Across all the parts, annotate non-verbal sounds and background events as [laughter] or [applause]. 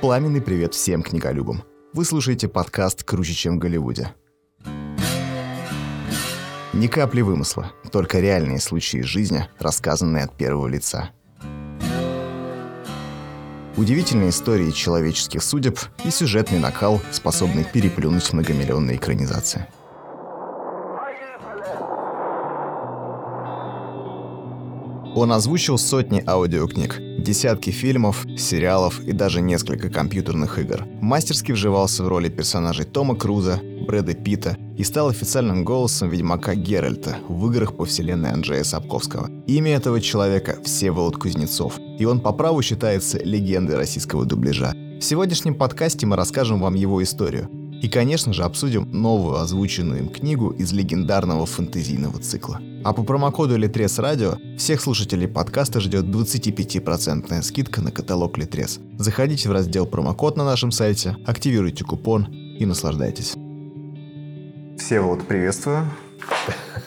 Пламенный привет всем книголюбам. Вы слушаете подкаст «Круче, чем в Голливуде». Ни капли вымысла, только реальные случаи жизни, рассказанные от первого лица. Удивительные истории человеческих судеб и сюжетный накал, способный переплюнуть многомиллионные экранизации. Он озвучил сотни аудиокниг, десятки фильмов, сериалов и даже несколько компьютерных игр. Мастерски вживался в роли персонажей Тома Круза, Брэда Питта и стал официальным голосом Ведьмака Геральта в играх по вселенной Анджея Сапковского. Имя этого человека – Всеволод Кузнецов, и он по праву считается легендой российского дубляжа. В сегодняшнем подкасте мы расскажем вам его историю. И, конечно же, обсудим новую озвученную им книгу из легендарного фэнтезийного цикла. А по промокоду Литрес Радио всех слушателей подкаста ждет 25% скидка на каталог Литрес. Заходите в раздел промокод на нашем сайте, активируйте купон и наслаждайтесь. Все вот приветствую.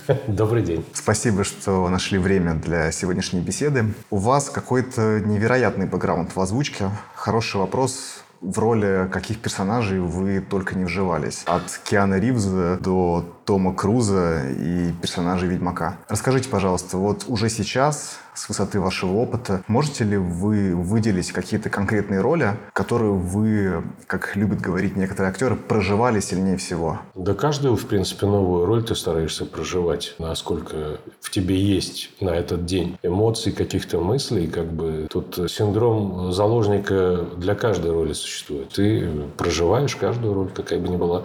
[laughs] Добрый день. Спасибо, что нашли время для сегодняшней беседы. У вас какой-то невероятный бэкграунд в озвучке. Хороший вопрос в роли каких персонажей вы только не вживались. От Киана Ривза до Тома Круза и персонажей Ведьмака. Расскажите, пожалуйста, вот уже сейчас с высоты вашего опыта, можете ли вы выделить какие-то конкретные роли, которые вы, как любят говорить некоторые актеры, проживали сильнее всего? Да каждую, в принципе, новую роль ты стараешься проживать, насколько в тебе есть на этот день эмоций, каких-то мыслей, как бы тут синдром заложника для каждой роли существует. Ты проживаешь каждую роль, какая бы ни была.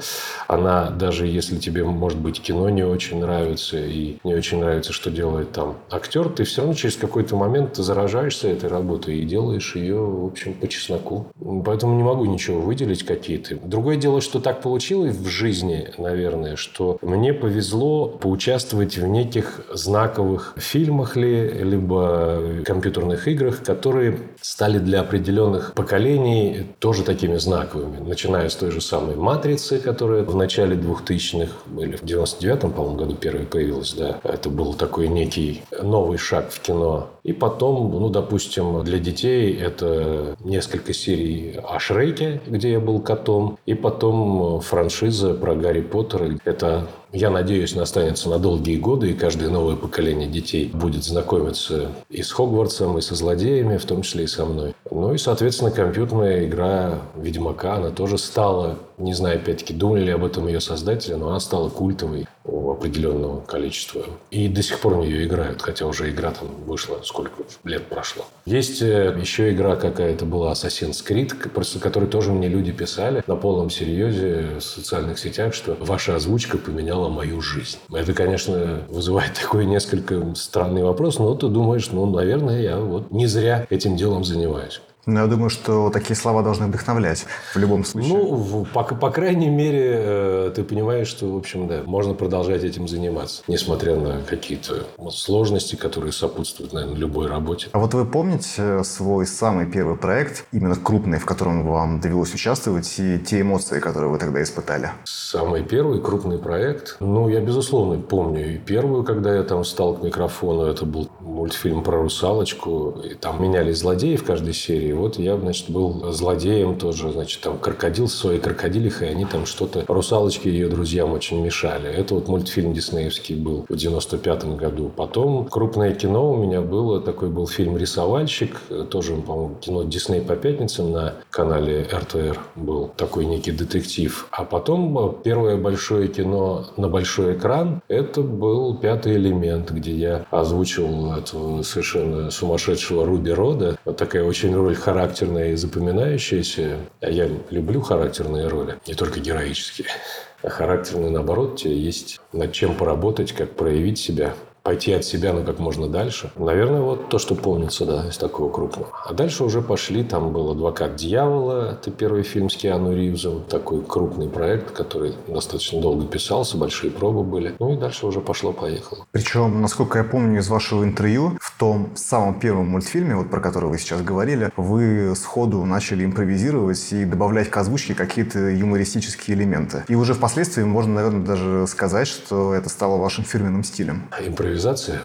Она, даже если тебе, может быть, кино не очень нравится и не очень нравится, что делает там актер, ты все равно через какой-то момент заражаешься этой работой и делаешь ее, в общем, по чесноку. Поэтому не могу ничего выделить какие-то. Другое дело, что так получилось в жизни, наверное, что мне повезло поучаствовать в неких знаковых фильмах ли, либо компьютерных играх, которые стали для определенных поколений тоже такими знаковыми. Начиная с той же самой «Матрицы», которая в начале 2000-х, или в 99-м, по-моему, году первая появилась, да. Это был такой некий новый шаг в кино и потом, ну, допустим, для детей это несколько серий о Шреке, где я был котом. И потом франшиза про Гарри Поттера. Это я надеюсь, останется на долгие годы, и каждое новое поколение детей будет знакомиться и с Хогвартсом, и со злодеями, в том числе и со мной. Ну и, соответственно, компьютерная игра Ведьмака, она тоже стала, не знаю, опять-таки, думали ли об этом ее создатели, но она стала культовой у определенного количества. И до сих пор в нее играют, хотя уже игра там вышла, сколько лет прошло. Есть э, еще игра какая-то была Assassin's Creed, просто которой тоже мне люди писали на полном серьезе в социальных сетях, что ваша озвучка поменяла мою жизнь. Это, конечно, вызывает [laughs] такой несколько странный вопрос, но ты думаешь, ну, наверное, я вот не зря этим делом занимаюсь. Ну, я думаю, что такие слова должны вдохновлять в любом случае. Ну, по, по крайней мере, э, ты понимаешь, что, в общем, да, можно продолжать этим заниматься, несмотря на какие-то сложности, которые сопутствуют, наверное, любой работе. А вот вы помните свой самый первый проект, именно крупный, в котором вам довелось участвовать, и те эмоции, которые вы тогда испытали? Самый первый крупный проект? Ну, я, безусловно, помню и первую, когда я там стал к микрофону, это был мультфильм про русалочку, и там менялись злодеи в каждой серии, вот я, значит, был злодеем тоже, значит, там крокодил с своей крокодилихой, они там что-то, русалочки ее друзьям очень мешали. Это вот мультфильм диснеевский был в 95 году. Потом крупное кино у меня было, такой был фильм «Рисовальщик», тоже, по-моему, кино Дисней по пятницам на канале РТР был такой некий детектив. А потом первое большое кино на большой экран, это был «Пятый элемент», где я озвучил этого совершенно сумасшедшего Руби Рода. Вот такая очень роль характерная и запоминающаяся. Я люблю характерные роли, не только героические. А характерные, наоборот, есть над чем поработать, как проявить себя пойти от себя, ну, как можно дальше. Наверное, вот то, что помнится, да, из такого крупного. А дальше уже пошли, там был «Адвокат дьявола», это первый фильм с Киану Ривзом, такой крупный проект, который достаточно долго писался, большие пробы были. Ну и дальше уже пошло-поехало. Причем, насколько я помню из вашего интервью, в том самом первом мультфильме, вот про который вы сейчас говорили, вы сходу начали импровизировать и добавлять к озвучке какие-то юмористические элементы. И уже впоследствии можно, наверное, даже сказать, что это стало вашим фирменным стилем. Импровизация Импровизация?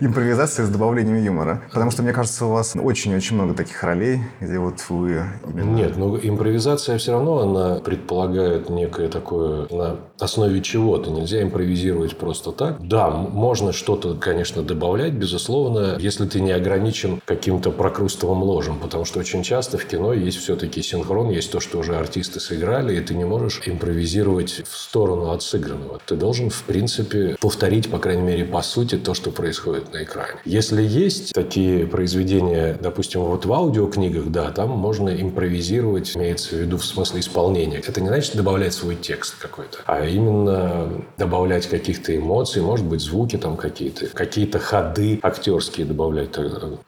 Импровизация с добавлением юмора. Потому что, мне кажется, у вас очень-очень много таких ролей, где вот вы... Именно... Нет, но ну, импровизация все равно, она предполагает некое такое, на основе чего-то. Нельзя импровизировать просто так. Да, можно что-то, конечно, добавлять, безусловно, если ты не ограничен каким-то прокрустовым ложем. Потому что очень часто в кино есть все-таки синхрон, есть то, что уже артисты сыграли, и ты не можешь импровизировать в сторону от сыгранного. Ты должен, в принципе, повторить, по крайней мере, по сути, то, что происходит на экране. Если есть такие произведения, допустим, вот в аудиокнигах, да, там можно импровизировать, имеется в виду в смысле исполнения. Это не значит добавлять свой текст какой-то, а именно добавлять каких-то эмоций, может быть, звуки там какие-то, какие-то ходы актерские добавлять.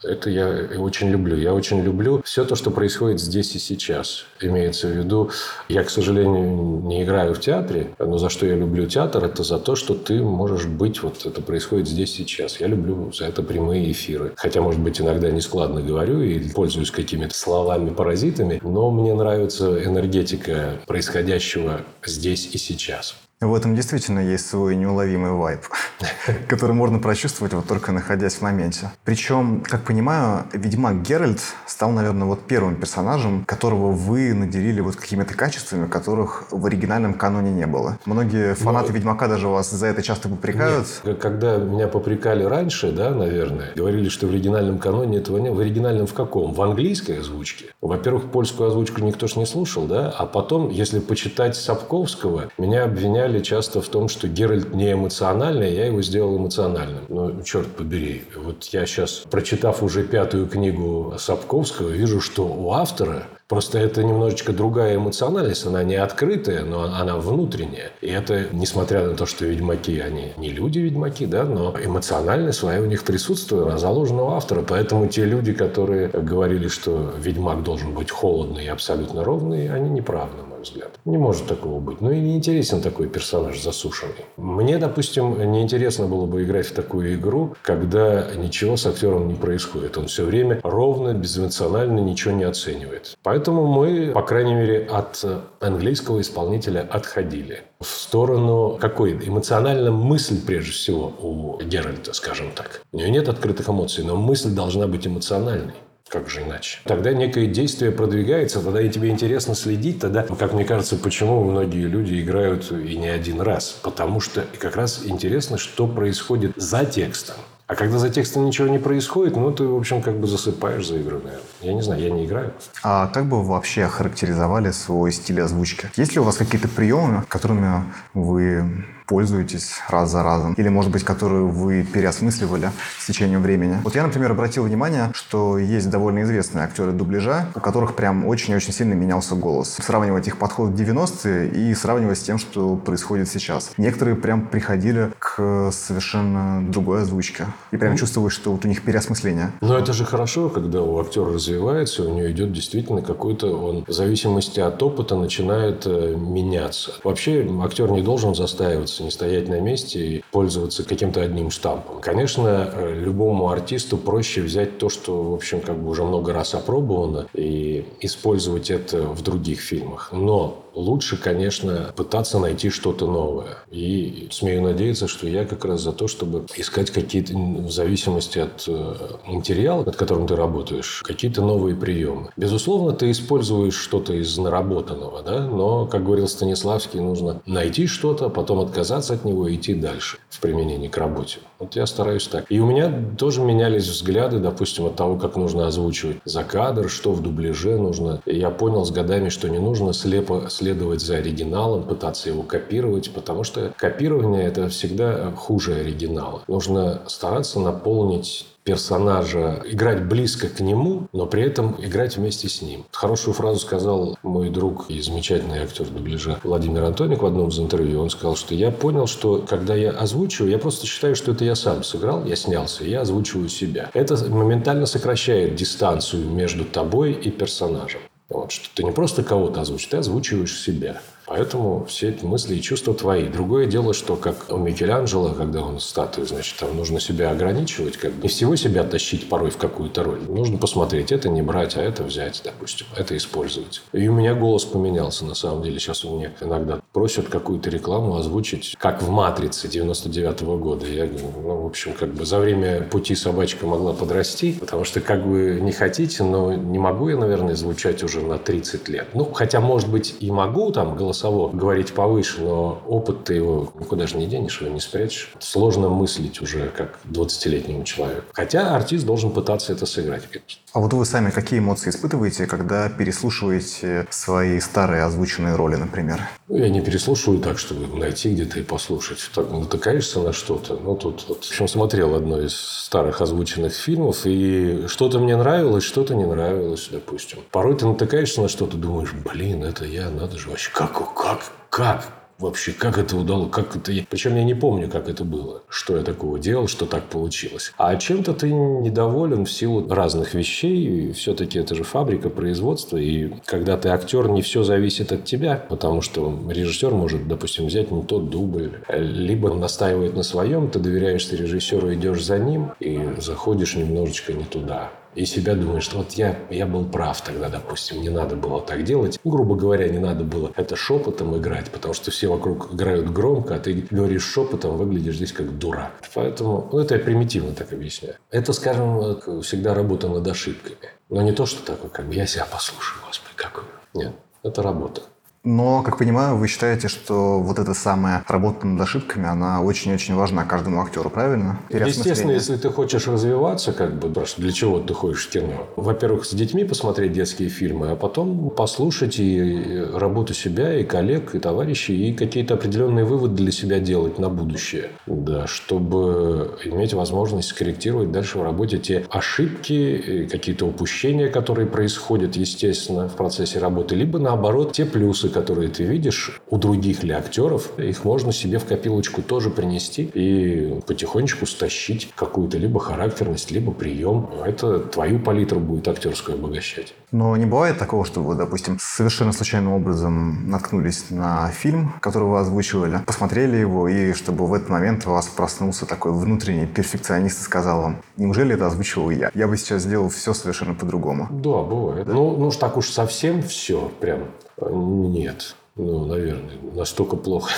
Это я очень люблю. Я очень люблю все то, что происходит здесь и сейчас. Имеется в виду, я, к сожалению, не играю в театре, но за что я люблю театр, это за то, что ты можешь быть, вот это происходит здесь сейчас. Я люблю за это прямые эфиры. Хотя, может быть, иногда нескладно говорю и пользуюсь какими-то словами-паразитами, но мне нравится энергетика происходящего здесь и сейчас. В этом действительно есть свой неуловимый вайб, [laughs] который можно прочувствовать вот только находясь в моменте. Причем, как понимаю, Ведьмак Геральт стал, наверное, вот первым персонажем, которого вы наделили вот какими-то качествами, которых в оригинальном каноне не было. Многие фанаты Но... Ведьмака даже вас за это часто попрекают. Нет, когда меня попрекали раньше, да, наверное, говорили, что в оригинальном каноне этого нет. В оригинальном в каком? В английской озвучке. Во-первых, польскую озвучку никто ж не слушал, да, а потом, если почитать Сапковского, меня обвиняли часто в том, что Геральт не эмоциональный, я его сделал эмоциональным. Но, черт побери, вот я сейчас, прочитав уже пятую книгу Сапковского, вижу, что у автора Просто это немножечко другая эмоциональность, она не открытая, но она внутренняя. И это, несмотря на то, что ведьмаки, они не люди-ведьмаки, да, но эмоциональность своя у них присутствует, она заложена у автора. Поэтому те люди, которые говорили, что ведьмак должен быть холодный и абсолютно ровный, они неправы, на взгляд. Не может такого быть. Ну и не интересен такой персонаж засушенный. Мне, допустим, неинтересно было бы играть в такую игру, когда ничего с актером не происходит. Он все время ровно, безэмоционально ничего не оценивает. Поэтому мы, по крайней мере, от английского исполнителя отходили в сторону какой эмоциональной мысль прежде всего у Геральта, скажем так. У нее нет открытых эмоций, но мысль должна быть эмоциональной. Как же иначе? Тогда некое действие продвигается, тогда и тебе интересно следить, тогда, как мне кажется, почему многие люди играют и не один раз. Потому что как раз интересно, что происходит за текстом. А когда за текстом ничего не происходит, ну, ты, в общем, как бы засыпаешь за игру, наверное. Я не знаю, я не играю. А как бы вы вообще охарактеризовали свой стиль озвучки? Есть ли у вас какие-то приемы, которыми вы пользуетесь раз за разом? Или, может быть, которую вы переосмысливали с течением времени? Вот я, например, обратил внимание, что есть довольно известные актеры дубляжа, у которых прям очень-очень сильно менялся голос. Сравнивать их подход в 90-е и сравнивать с тем, что происходит сейчас. Некоторые прям приходили к совершенно другой озвучке. И прям чувствовалось, что вот у них переосмысление. Но это же хорошо, когда у актера развивается, у него идет действительно какой-то, он в зависимости от опыта начинает э, меняться. Вообще актер не должен застаиваться не стоять на месте и пользоваться каким-то одним штампом. Конечно, любому артисту проще взять то, что, в общем, как бы уже много раз опробовано, и использовать это в других фильмах. Но лучше, конечно, пытаться найти что-то новое. И смею надеяться, что я как раз за то, чтобы искать какие-то, в зависимости от э, материала, над которым ты работаешь, какие-то новые приемы. Безусловно, ты используешь что-то из наработанного, да, но, как говорил Станиславский, нужно найти что-то, потом отказаться от него и идти дальше в применении к работе. Вот я стараюсь так. И у меня тоже менялись взгляды, допустим, от того, как нужно озвучивать за кадр, что в дубляже нужно. И я понял с годами, что не нужно слепо следовать за оригиналом, пытаться его копировать, потому что копирование – это всегда хуже оригинала. Нужно стараться наполнить персонажа, играть близко к нему, но при этом играть вместе с ним. Хорошую фразу сказал мой друг и замечательный актер дубляжа Владимир Антоник в одном из интервью. Он сказал, что я понял, что когда я озвучиваю, я просто считаю, что это я сам сыграл, я снялся, я озвучиваю себя. Это моментально сокращает дистанцию между тобой и персонажем. Вот, что ты не просто кого-то озвучишь, ты озвучиваешь себя. Поэтому все эти мысли и чувства твои. Другое дело, что как у Микеланджело, когда он статую, значит, там нужно себя ограничивать, как бы не всего себя тащить порой в какую-то роль. Нужно посмотреть, это не брать, а это взять, допустим, это использовать. И у меня голос поменялся, на самом деле. Сейчас у меня иногда просят какую-то рекламу озвучить, как в «Матрице» 99 -го года. Я говорю, ну, в общем, как бы за время пути собачка могла подрасти, потому что как бы не хотите, но не могу я, наверное, звучать уже на 30 лет. Ну, хотя, может быть, и могу там голосово говорить повыше, но опыт ты его никуда же не денешь, его не спрячешь. Сложно мыслить уже как 20-летнему человеку. Хотя артист должен пытаться это сыграть, конечно. А вот вы сами какие эмоции испытываете, когда переслушиваете свои старые озвученные роли, например? Ну, я не переслушиваю так, чтобы найти где-то и послушать. Так натыкаешься на что-то. Ну, тут вот, в общем, смотрел одно из старых озвученных фильмов, и что-то мне нравилось, что-то не нравилось, допустим. Порой ты натыкаешься на что-то, думаешь, блин, это я, надо же вообще, как, как, как? Вообще, как это удалось, как это... Причем я не помню, как это было, что я такого делал, что так получилось. А чем-то ты недоволен в силу разных вещей. Все-таки это же фабрика производства. И когда ты актер, не все зависит от тебя, потому что режиссер может, допустим, взять не тот дубль. Либо он настаивает на своем, ты доверяешься режиссеру, идешь за ним и заходишь немножечко не туда и себя думаешь, что вот я, я был прав тогда, допустим, не надо было так делать. Грубо говоря, не надо было это шепотом играть, потому что все вокруг играют громко, а ты говоришь шепотом, выглядишь здесь как дурак. Поэтому, ну, это я примитивно так объясняю. Это, скажем, всегда работа над ошибками. Но не то, что такое, как бы я себя послушаю, господи, какой. Нет, это работа. Но, как понимаю, вы считаете, что вот эта самая работа над ошибками, она очень-очень важна каждому актеру, правильно? Естественно, если ты хочешь развиваться, как бы, для чего ты ходишь в кино? Во-первых, с детьми посмотреть детские фильмы, а потом послушать и работу себя, и коллег, и товарищей, и какие-то определенные выводы для себя делать на будущее. Да, чтобы иметь возможность скорректировать дальше в работе те ошибки, какие-то упущения, которые происходят, естественно, в процессе работы, либо, наоборот, те плюсы, которые ты видишь у других ли актеров, их можно себе в копилочку тоже принести и потихонечку стащить какую-то либо характерность, либо прием. Это твою палитру будет актерскую обогащать. Но не бывает такого, что вы, допустим, совершенно случайным образом наткнулись на фильм, который вы озвучивали, посмотрели его, и чтобы в этот момент у вас проснулся такой внутренний перфекционист и сказал вам, неужели это озвучивал я? Я бы сейчас сделал все совершенно по-другому. Да, бывает. Да? Ну, ну уж так уж совсем все прям нет. Ну, наверное, настолько плохо.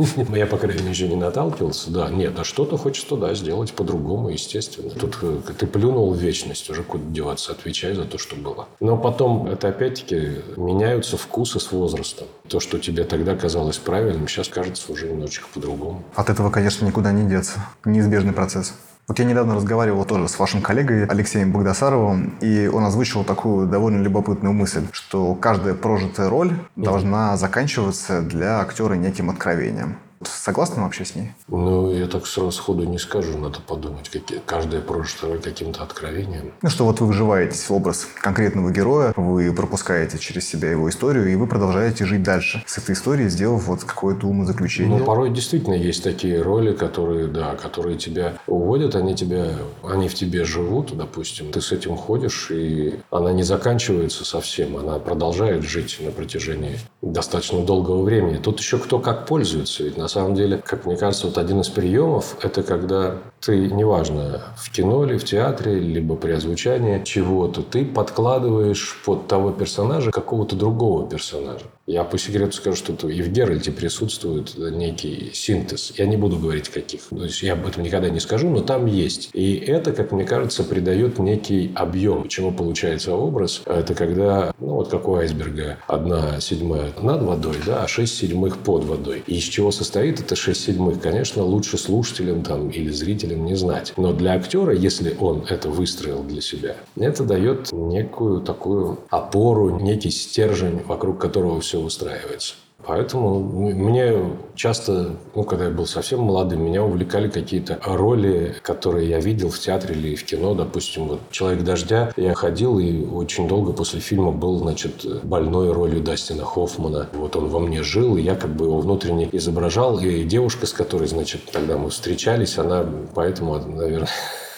[laughs] Я, по крайней мере, еще не наталкивался. Да, нет, а что-то хочется, да, сделать по-другому, естественно. Тут э, ты плюнул в вечность, уже куда деваться, отвечай за то, что было. Но потом, это опять-таки, меняются вкусы с возрастом. То, что тебе тогда казалось правильным, сейчас кажется уже немножечко по-другому. От этого, конечно, никуда не деться. Неизбежный процесс. Вот я недавно разговаривал тоже с вашим коллегой Алексеем Богдасаровым, и он озвучил такую довольно любопытную мысль, что каждая прожитая роль должна заканчиваться для актера неким откровением. Согласны вообще с ней? Ну, я так сразу сходу не скажу. Надо подумать, какие, каждая прожитая каким-то откровением. Ну, что вот вы вживаетесь в образ конкретного героя, вы пропускаете через себя его историю, и вы продолжаете жить дальше с этой историей, сделав вот какое-то умозаключение. Ну, порой действительно есть такие роли, которые, да, которые тебя уводят, они тебя, они в тебе живут, допустим. Ты с этим ходишь, и она не заканчивается совсем. Она продолжает жить на протяжении достаточно долгого времени. Тут еще кто как пользуется. Ведь на самом деле, как мне кажется, вот один из приемов – это когда ты, неважно, в кино или в театре, либо при озвучании чего-то, ты подкладываешь под того персонажа какого-то другого персонажа. Я по секрету скажу, что и в Геральте присутствует некий синтез. Я не буду говорить каких. То есть я об этом никогда не скажу, но там есть. И это, как мне кажется, придает некий объем. Почему получается образ? Это когда, ну вот как у айсберга, одна седьмая над водой, да, а шесть седьмых под водой. И из чего состоит это шесть седьмых? Конечно, лучше слушателям там или зрителям не знать. Но для актера, если он это выстроил для себя, это дает некую такую опору, некий стержень, вокруг которого все выстраивается. Поэтому мне часто, ну, когда я был совсем молодым, меня увлекали какие-то роли, которые я видел в театре или в кино. Допустим, вот «Человек дождя» я ходил и очень долго после фильма был, значит, больной ролью Дастина Хоффмана. Вот он во мне жил, и я как бы его внутренне изображал. И девушка, с которой, значит, тогда мы встречались, она поэтому, наверное, [laughs]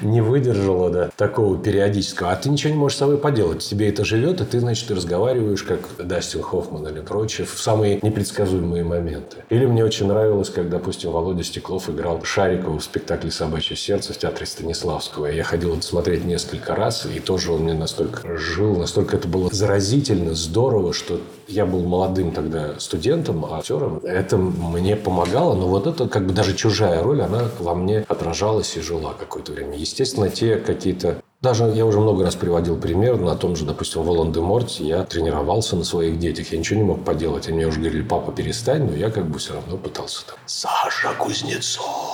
не выдержала да, такого периодического. А ты ничего не можешь с собой поделать. Тебе это живет, и ты, значит, ты разговариваешь, как Дастин Хоффман или прочее, в самые непредсказуемые моменты. Или мне очень нравилось, как, допустим, Володя Стеклов играл Шарикова в спектакле «Собачье сердце» в театре Станиславского. Я ходил это смотреть несколько раз, и тоже он мне настолько жил, настолько это было заразительно, здорово, что я был молодым тогда студентом, а актером. Это мне помогало, но вот это как бы даже чужая роль, она во мне отражалась и жила какое-то время. Естественно, те какие-то даже я уже много раз приводил пример на том же, допустим, Волан-де-Морте. Я тренировался на своих детях. Я ничего не мог поделать. Они мне уже говорили, папа, перестань. Но я как бы все равно пытался там. Саша Кузнецов.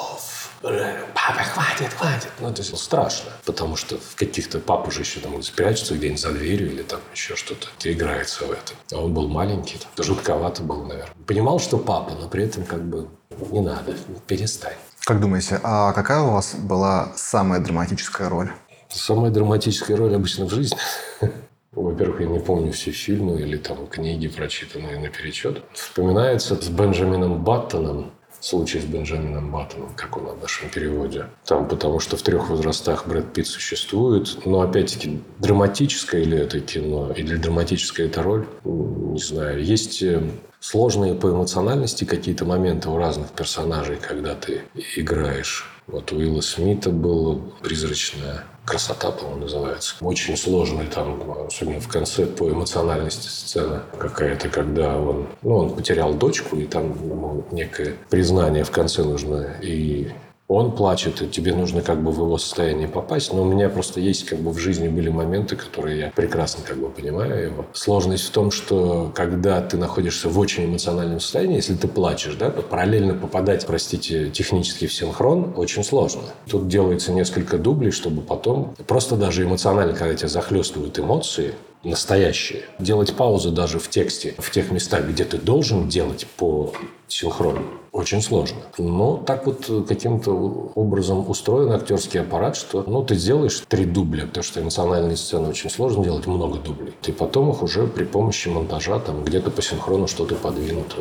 Папа, хватит, хватит. Ну, это страшно. Потому что в каких-то папа же еще там спрячется где-нибудь за дверью или там еще что-то. Ты играется в это. А он был маленький. Там, жутковато был, наверное. Понимал, что папа, но при этом как бы не надо, перестань. Как думаете, а какая у вас была самая драматическая роль? Самая драматическая роль обычно в жизни. [laughs] Во-первых, я не помню все фильмы или там книги, прочитанные наперечет. Вспоминается с Бенджамином Баттоном, случай с Бенджамином Баттоном, как он в нашем переводе. Там, потому что в трех возрастах Брэд Питт существует. Но, опять-таки, драматическое ли это кино, или драматическая это роль, не знаю. Есть э, сложные по эмоциональности какие-то моменты у разных персонажей, когда ты играешь. Вот у Уилла Смита была призрачная красота, по-моему, называется. Очень сложный там, особенно в конце, по эмоциональности сцена какая-то, когда он, ну, он потерял дочку, и там ему некое признание в конце нужно. И он плачет, и тебе нужно как бы в его состояние попасть. Но у меня просто есть как бы в жизни были моменты, которые я прекрасно как бы понимаю его. Сложность в том, что когда ты находишься в очень эмоциональном состоянии, если ты плачешь, да, то параллельно попадать, простите, технически в синхрон очень сложно. Тут делается несколько дублей, чтобы потом просто даже эмоционально, когда тебя захлестывают эмоции, настоящие. Делать паузы даже в тексте, в тех местах, где ты должен делать по синхрону, очень сложно. Но так вот каким-то образом устроен актерский аппарат, что ну, ты сделаешь три дубля, потому что эмоциональные сцены очень сложно делать много дублей. Ты потом их уже при помощи монтажа там где-то по синхрону что-то подвинут.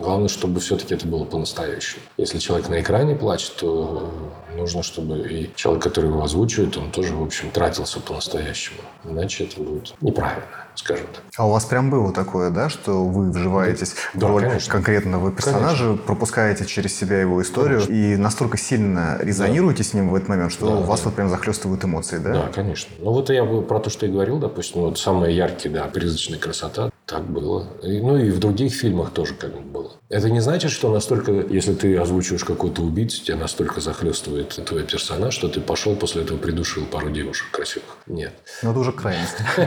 Главное, чтобы все-таки это было по-настоящему. Если человек на экране плачет, то нужно, чтобы и человек, который его озвучивает, он тоже, в общем, тратился по-настоящему. Иначе это будет неправильно, скажем так. А у вас прям было такое, да, что вы вживаетесь да, в роль конечно. конкретного персонажа, конечно. пропускаете через себя его историю конечно. и настолько сильно резонируете да. с ним в этот момент, что да, у вас да. вот прям захлестывают эмоции, да? Да, конечно. Ну вот я про то, что я говорил, допустим, вот самая яркая, да, призрачная красота, так было. И, ну и в других фильмах тоже как бы было. Это не значит, что настолько, если ты озвучиваешь какого-то убийцу, тебя настолько захлестывает твой персонаж, что ты пошел после этого придушил пару девушек красивых. Нет. Но это уже крайность. [laughs]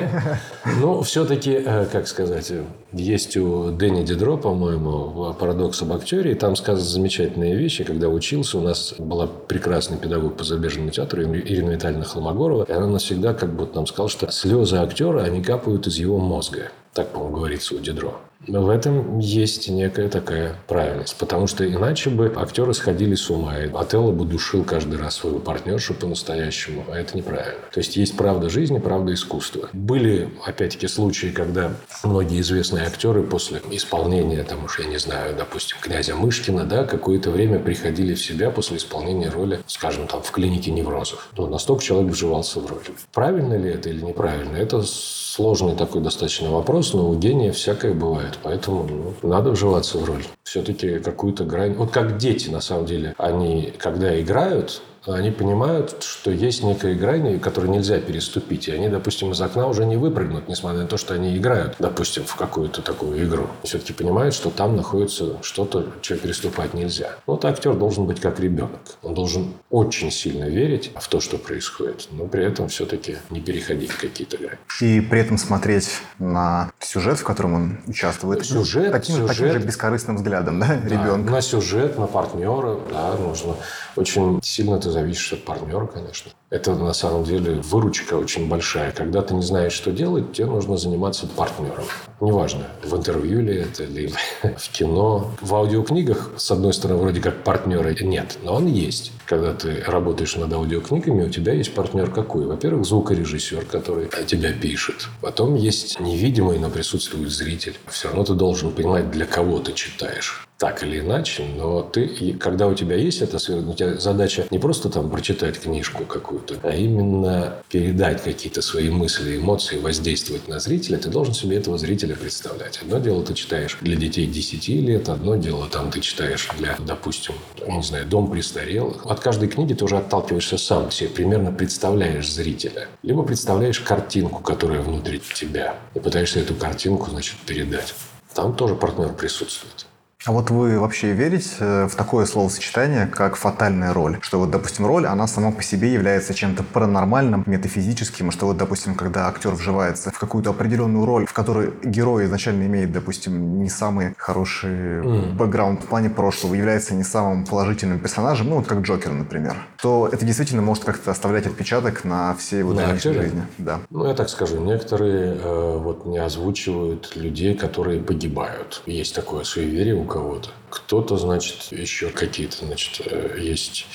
Ну, все-таки, э, как сказать, есть у Дэнни Дидро, по-моему, «Парадокс об актере», и там сказаны замечательные вещи. Когда учился, у нас была прекрасный педагог по зарубежному театру Ирина Витальевна Холмогорова, и она навсегда как бы нам сказала, что слезы актера, они капают из его мозга. Так, по-моему, говорится у Дидро. Но в этом есть некая такая правильность. Потому что иначе бы актеры сходили с ума. И Отелло бы душил каждый раз свою партнершу по-настоящему. А это неправильно. То есть есть правда жизни, правда искусства. Были, опять-таки, случаи, когда многие известные актеры после исполнения, там уж я не знаю, допустим, князя Мышкина, да, какое-то время приходили в себя после исполнения роли, скажем, там, в клинике неврозов. Ну, настолько человек вживался в роль. Правильно ли это или неправильно? Это сложный такой достаточно вопрос, но у гения всякое бывает. Поэтому ну, надо вживаться в роль. Все-таки какую-то грань... Вот как дети, на самом деле, они, когда играют, они понимают, что есть некая грань, которую нельзя переступить. И они, допустим, из окна уже не выпрыгнут, несмотря на то, что они играют, допустим, в какую-то такую игру. Все-таки понимают, что там находится что-то, что переступать нельзя. Вот актер должен быть как ребенок. Он должен очень сильно верить в то, что происходит, но при этом все-таки не переходить какие-то грани. И при этом смотреть на сюжет, в котором он участвует. Сюжет, таким, сюжет, таким же бескорыстным взглядом, да, да, ребенка. На сюжет, на партнера, да, нужно очень сильно это зависишь от партнера, конечно. Это на самом деле выручка очень большая. Когда ты не знаешь, что делать, тебе нужно заниматься партнером. Неважно, в интервью ли это, или [laughs] в кино. В аудиокнигах, с одной стороны, вроде как партнера нет, но он есть. Когда ты работаешь над аудиокнигами, у тебя есть партнер какой? Во-первых, звукорежиссер, который тебя пишет. Потом есть невидимый, но присутствует зритель. Все равно ты должен понимать, для кого ты читаешь. Так или иначе, но ты, когда у тебя есть эта сфера, у тебя задача не просто там прочитать книжку какую-то, а именно передать какие-то свои мысли, эмоции, воздействовать на зрителя, ты должен себе этого зрителя представлять. Одно дело ты читаешь для детей 10 лет, одно дело там ты читаешь для, допустим, не знаю, дом престарелых. От каждой книги ты уже отталкиваешься сам, себе примерно представляешь зрителя. Либо представляешь картинку, которая внутри тебя, и пытаешься эту картинку, значит, передать. Там тоже партнер присутствует. А вот вы вообще верите э, в такое словосочетание, как фатальная роль? Что вот, допустим, роль, она сама по себе является чем-то паранормальным, метафизическим, что вот, допустим, когда актер вживается в какую-то определенную роль, в которой герой изначально имеет, допустим, не самый хороший mm. бэкграунд в плане прошлого, является не самым положительным персонажем, ну вот как Джокер, например, то это действительно может как-то оставлять отпечаток на всей его дальнейшей жизни. Да. Ну, я так скажу, некоторые э, вот не озвучивают людей, которые погибают. Есть такое суеверие у кого-то. Кто-то, значит, еще какие-то, значит, э, есть.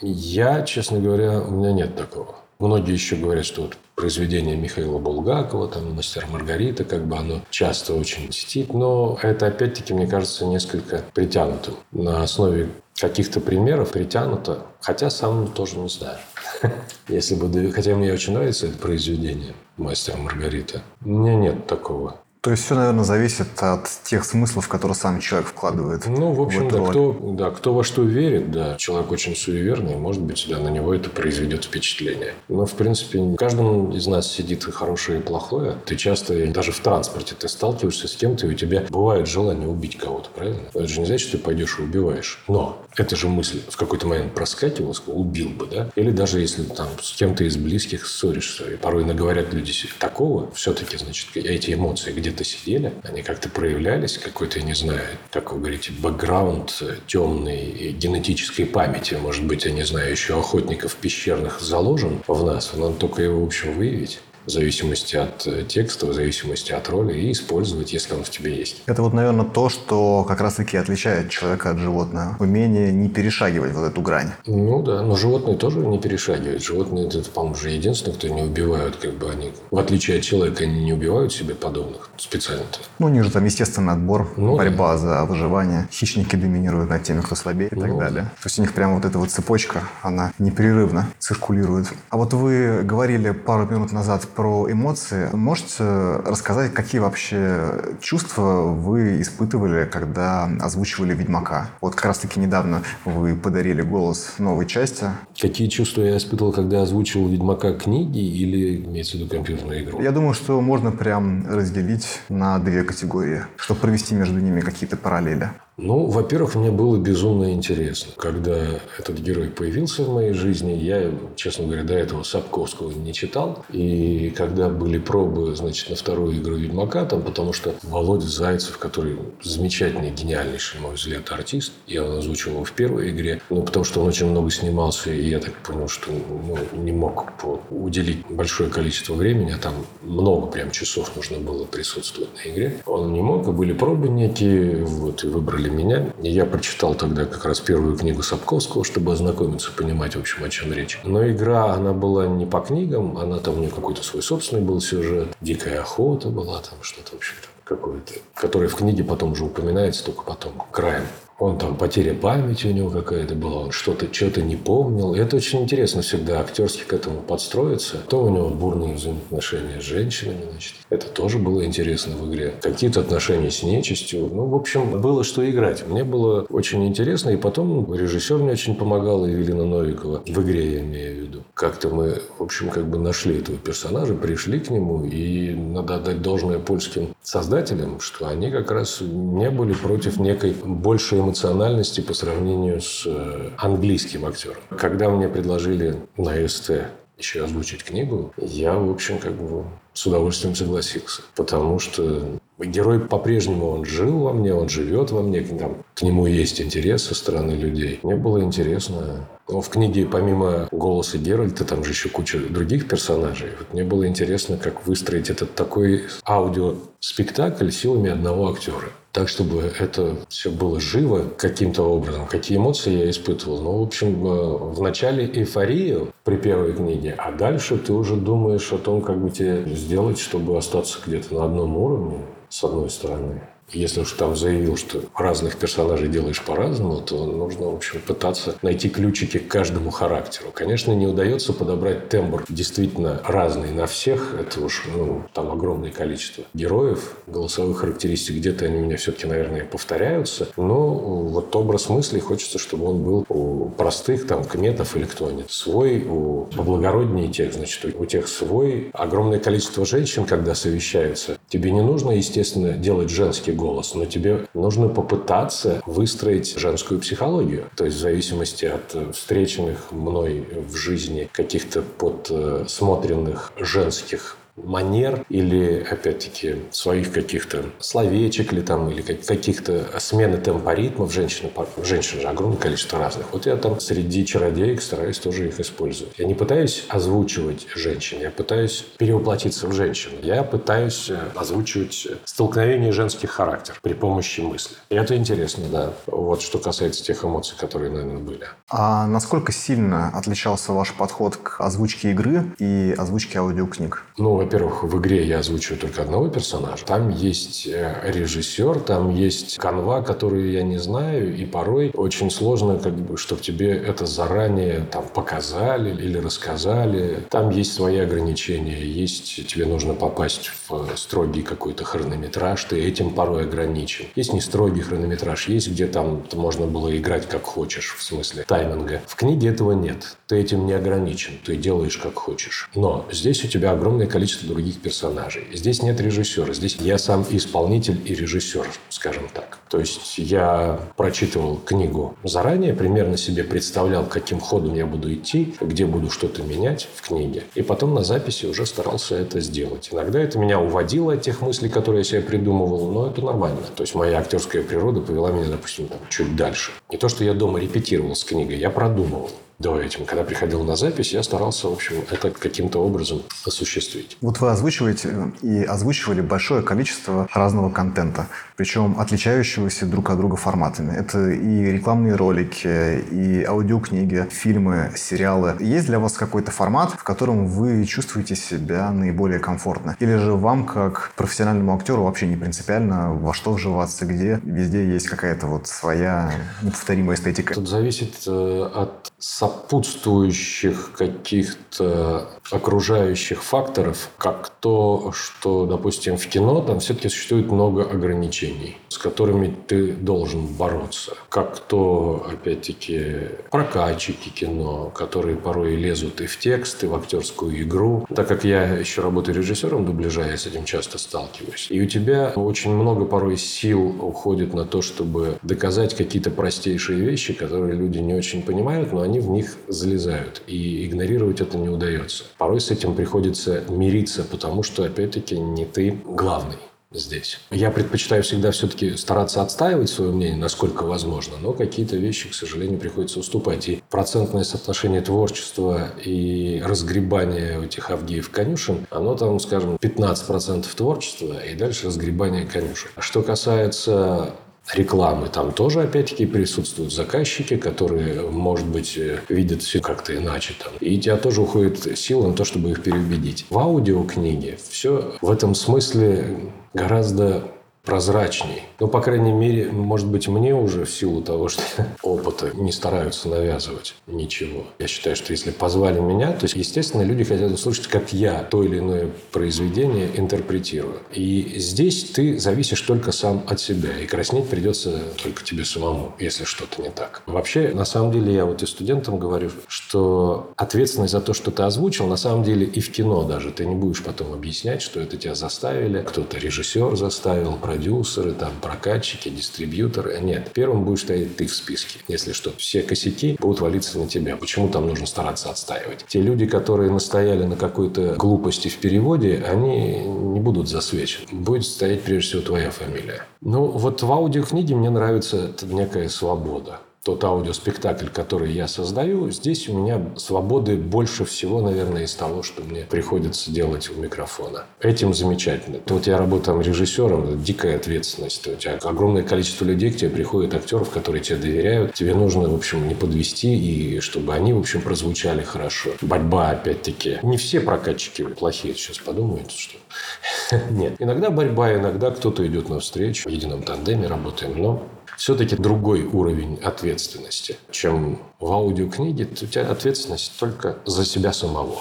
Я, честно говоря, у меня нет такого. Многие еще говорят, что вот произведение Михаила Булгакова, там «Мастер Маргарита», как бы оно часто очень мстит, но это, опять-таки, мне кажется, несколько притянутым. На основе каких-то примеров притянуто, хотя сам тоже не знаю. [laughs] Если бы, хотя мне очень нравится это произведение «Мастер Маргарита», у меня нет такого то есть все, наверное, зависит от тех смыслов, которые сам человек вкладывает. Ну, в общем, в да, кто, да, кто во что верит, да, человек очень суеверный, может быть, да, на него это произведет впечатление. Но, в принципе, в каждом из нас сидит и хорошее, и плохое. Ты часто, даже в транспорте, ты сталкиваешься с кем-то, и у тебя бывает желание убить кого-то, правильно? Это же не значит, что ты пойдешь и убиваешь. Но эта же мысль в какой-то момент проскакивала, убил бы, да? Или даже если там с кем-то из близких ссоришься, и порой наговорят люди такого, все-таки, значит, эти эмоции где где-то сидели, они как-то проявлялись, какой-то, я не знаю, как вы говорите, бэкграунд темной генетической памяти, может быть, я не знаю, еще охотников пещерных заложен в нас, надо только его, в общем, выявить в зависимости от э, текста, в зависимости от роли, и использовать, если он в тебе есть. Это вот, наверное, то, что как раз-таки отличает человека от животного. Умение не перешагивать вот эту грань. Ну да, но животные тоже не перешагивают. Животные, это, по-моему, же единственные, кто не убивают, как бы они, в отличие от человека, они не убивают себе подобных специально-то. Ну, у них же там естественный отбор, ну, борьба да. за выживание. Хищники доминируют над теми, кто слабее и ну, так далее. То есть у них прямо вот эта вот цепочка, она непрерывно циркулирует. А вот вы говорили пару минут назад про эмоции. Можете рассказать, какие вообще чувства вы испытывали, когда озвучивали «Ведьмака»? Вот как раз-таки недавно вы подарили голос новой части. Какие чувства я испытывал, когда озвучивал «Ведьмака» книги или имеется в виду компьютерную игру? Я думаю, что можно прям разделить на две категории, чтобы провести между ними какие-то параллели. Ну, во-первых, мне было безумно интересно. Когда этот герой появился в моей жизни, я, честно говоря, до этого Сапковского не читал. И когда были пробы, значит, на вторую игру Ведьмака, там, потому что Володя Зайцев, который замечательный, гениальнейший, мой взгляд, артист, я он озвучил его в первой игре, ну, потому что он очень много снимался, и я так понял, что ну, не мог уделить большое количество времени, а там много прям часов нужно было присутствовать на игре. Он не мог, и были пробы некие, вот, и выбрали для меня. Я прочитал тогда как раз первую книгу Сапковского, чтобы ознакомиться, понимать, в общем, о чем речь. Но игра, она была не по книгам, она там у нее какой-то свой собственный был сюжет. Дикая охота была там, что-то, в общем-то, какое-то, которое в книге потом уже упоминается, только потом, краем. Он там потеря памяти у него какая-то была, он что-то что-то не помнил. И это очень интересно всегда актерски к этому подстроиться. То у него бурные взаимоотношения с женщинами, значит. Это тоже было интересно в игре. Какие-то отношения с нечистью. Ну, в общем, было что играть. Мне было очень интересно. И потом режиссер мне очень помогал, Евелина Новикова. В игре я имею в виду. Как-то мы, в общем, как бы нашли этого персонажа, пришли к нему. И надо отдать должное польским создателям, что они как раз не были против некой большей эмоциональности по сравнению с э, английским актером. Когда мне предложили на СТ еще озвучить книгу, я, в общем, как бы с удовольствием согласился. Потому что герой по-прежнему, он жил во мне, он живет во мне, там, к нему есть интерес со стороны людей. Мне было интересно. Но в книге помимо голоса Геральта там же еще куча других персонажей. Вот мне было интересно, как выстроить этот такой аудиоспектакль силами одного актера так, чтобы это все было живо каким-то образом. Какие эмоции я испытывал? Ну, в общем, э, в начале эйфорию при первой книге, а дальше ты уже думаешь о том, как бы тебе сделать, чтобы остаться где-то на одном уровне, с одной стороны. Если уж там заявил, что разных персонажей делаешь по-разному, то нужно, в общем, пытаться найти ключики к каждому характеру. Конечно, не удается подобрать тембр действительно разный на всех. Это уж, ну, там огромное количество героев, голосовых характеристик. Где-то они у меня все-таки, наверное, повторяются. Но вот образ мысли хочется, чтобы он был у простых, там, кметов или кто-нибудь свой, у поблагороднее тех, значит, у тех свой. Огромное количество женщин, когда совещаются, тебе не нужно, естественно, делать женский голос, но тебе нужно попытаться выстроить женскую психологию. То есть в зависимости от встреченных мной в жизни каких-то подсмотренных женских манер или, опять-таки, своих каких-то словечек или там, или каких-то смены темпа ритмов. Женщины, женщин же огромное количество разных. Вот я там среди чародеек стараюсь тоже их использовать. Я не пытаюсь озвучивать женщин, я пытаюсь перевоплотиться в женщину. Я пытаюсь э, озвучивать столкновение женских характеров при помощи мысли. И это интересно, да. Вот что касается тех эмоций, которые, наверное, были. А насколько сильно отличался ваш подход к озвучке игры и озвучке аудиокниг? Ну, во-первых, в игре я озвучиваю только одного персонажа. Там есть э, режиссер, там есть канва, которую я не знаю, и порой очень сложно, как бы, чтобы тебе это заранее там показали или рассказали. Там есть свои ограничения, есть тебе нужно попасть в строгий какой-то хронометраж, ты этим порой ограничен. Есть не строгий хронометраж, есть где там можно было играть как хочешь, в смысле тайминга. В книге этого нет. Ты этим не ограничен, ты делаешь как хочешь. Но здесь у тебя огромное количество количество других персонажей. Здесь нет режиссера. Здесь я сам исполнитель и режиссер, скажем так. То есть я прочитывал книгу заранее, примерно себе представлял, каким ходом я буду идти, где буду что-то менять в книге. И потом на записи уже старался это сделать. Иногда это меня уводило от тех мыслей, которые я себе придумывал, но это нормально. То есть моя актерская природа повела меня, допустим, там, чуть дальше. Не то, что я дома репетировал с книгой, я продумывал до этим. Когда приходил на запись, я старался, в общем, это каким-то образом осуществить. Вот вы озвучиваете и озвучивали большое количество разного контента, причем отличающегося друг от друга форматами. Это и рекламные ролики, и аудиокниги, фильмы, сериалы. Есть для вас какой-то формат, в котором вы чувствуете себя наиболее комфортно? Или же вам, как профессиональному актеру, вообще не принципиально, во что вживаться, где? Везде есть какая-то вот своя неповторимая эстетика. Тут зависит э, от сопутствующих каких-то окружающих факторов, как то, что, допустим, в кино там все-таки существует много ограничений, с которыми ты должен бороться. Как то, опять-таки, прокатчики кино, которые порой лезут и в текст, и в актерскую игру. Так как я еще работаю режиссером дубляжа, я с этим часто сталкиваюсь. И у тебя очень много порой сил уходит на то, чтобы доказать какие-то простейшие вещи, которые люди не очень понимают, но они в них залезают. И игнорировать это не удается. Порой с этим приходится мириться, потому что, опять-таки, не ты главный здесь. Я предпочитаю всегда все-таки стараться отстаивать свое мнение, насколько возможно, но какие-то вещи, к сожалению, приходится уступать. И процентное соотношение творчества и разгребания этих Авгиев конюшен, оно там, скажем, 15% творчества и дальше разгребание конюшен. Что касается рекламы. Там тоже, опять-таки, присутствуют заказчики, которые, может быть, э, видят все как-то иначе. Там. И у тебя тоже уходит сила на то, чтобы их переубедить. В аудиокниге все в этом смысле гораздо прозрачней. Ну, по крайней мере, может быть, мне уже в силу того, что [laughs] опыта не стараются навязывать ничего. Я считаю, что если позвали меня, то есть, естественно, люди хотят услышать, как я то или иное произведение интерпретирую. И здесь ты зависишь только сам от себя. И краснеть придется только тебе самому, если что-то не так. Вообще, на самом деле, я вот и студентам говорю, что ответственность за то, что ты озвучил, на самом деле и в кино даже. Ты не будешь потом объяснять, что это тебя заставили, кто-то режиссер заставил, продюсеры, там, прокатчики, дистрибьюторы. Нет, первым будешь стоять ты в списке. Если что, все косяки будут валиться на тебя. Почему там нужно стараться отстаивать? Те люди, которые настояли на какой-то глупости в переводе, они не будут засвечены. Будет стоять прежде всего твоя фамилия. Ну, вот в аудиокниге мне нравится некая свобода тот аудиоспектакль, который я создаю, здесь у меня свободы больше всего, наверное, из того, что мне приходится делать у микрофона. Этим замечательно. Вот я работаю режиссером, дикая ответственность. У тебя огромное количество людей к тебе приходят, актеров, которые тебе доверяют. Тебе нужно, в общем, не подвести, и чтобы они, в общем, прозвучали хорошо. Борьба, опять-таки. Не все прокатчики плохие. Сейчас подумают, что [laughs] Нет. Иногда борьба, иногда кто-то идет навстречу. В едином тандеме работаем, но все-таки другой уровень ответственности, чем в аудиокниге. У тебя ответственность только за себя самого.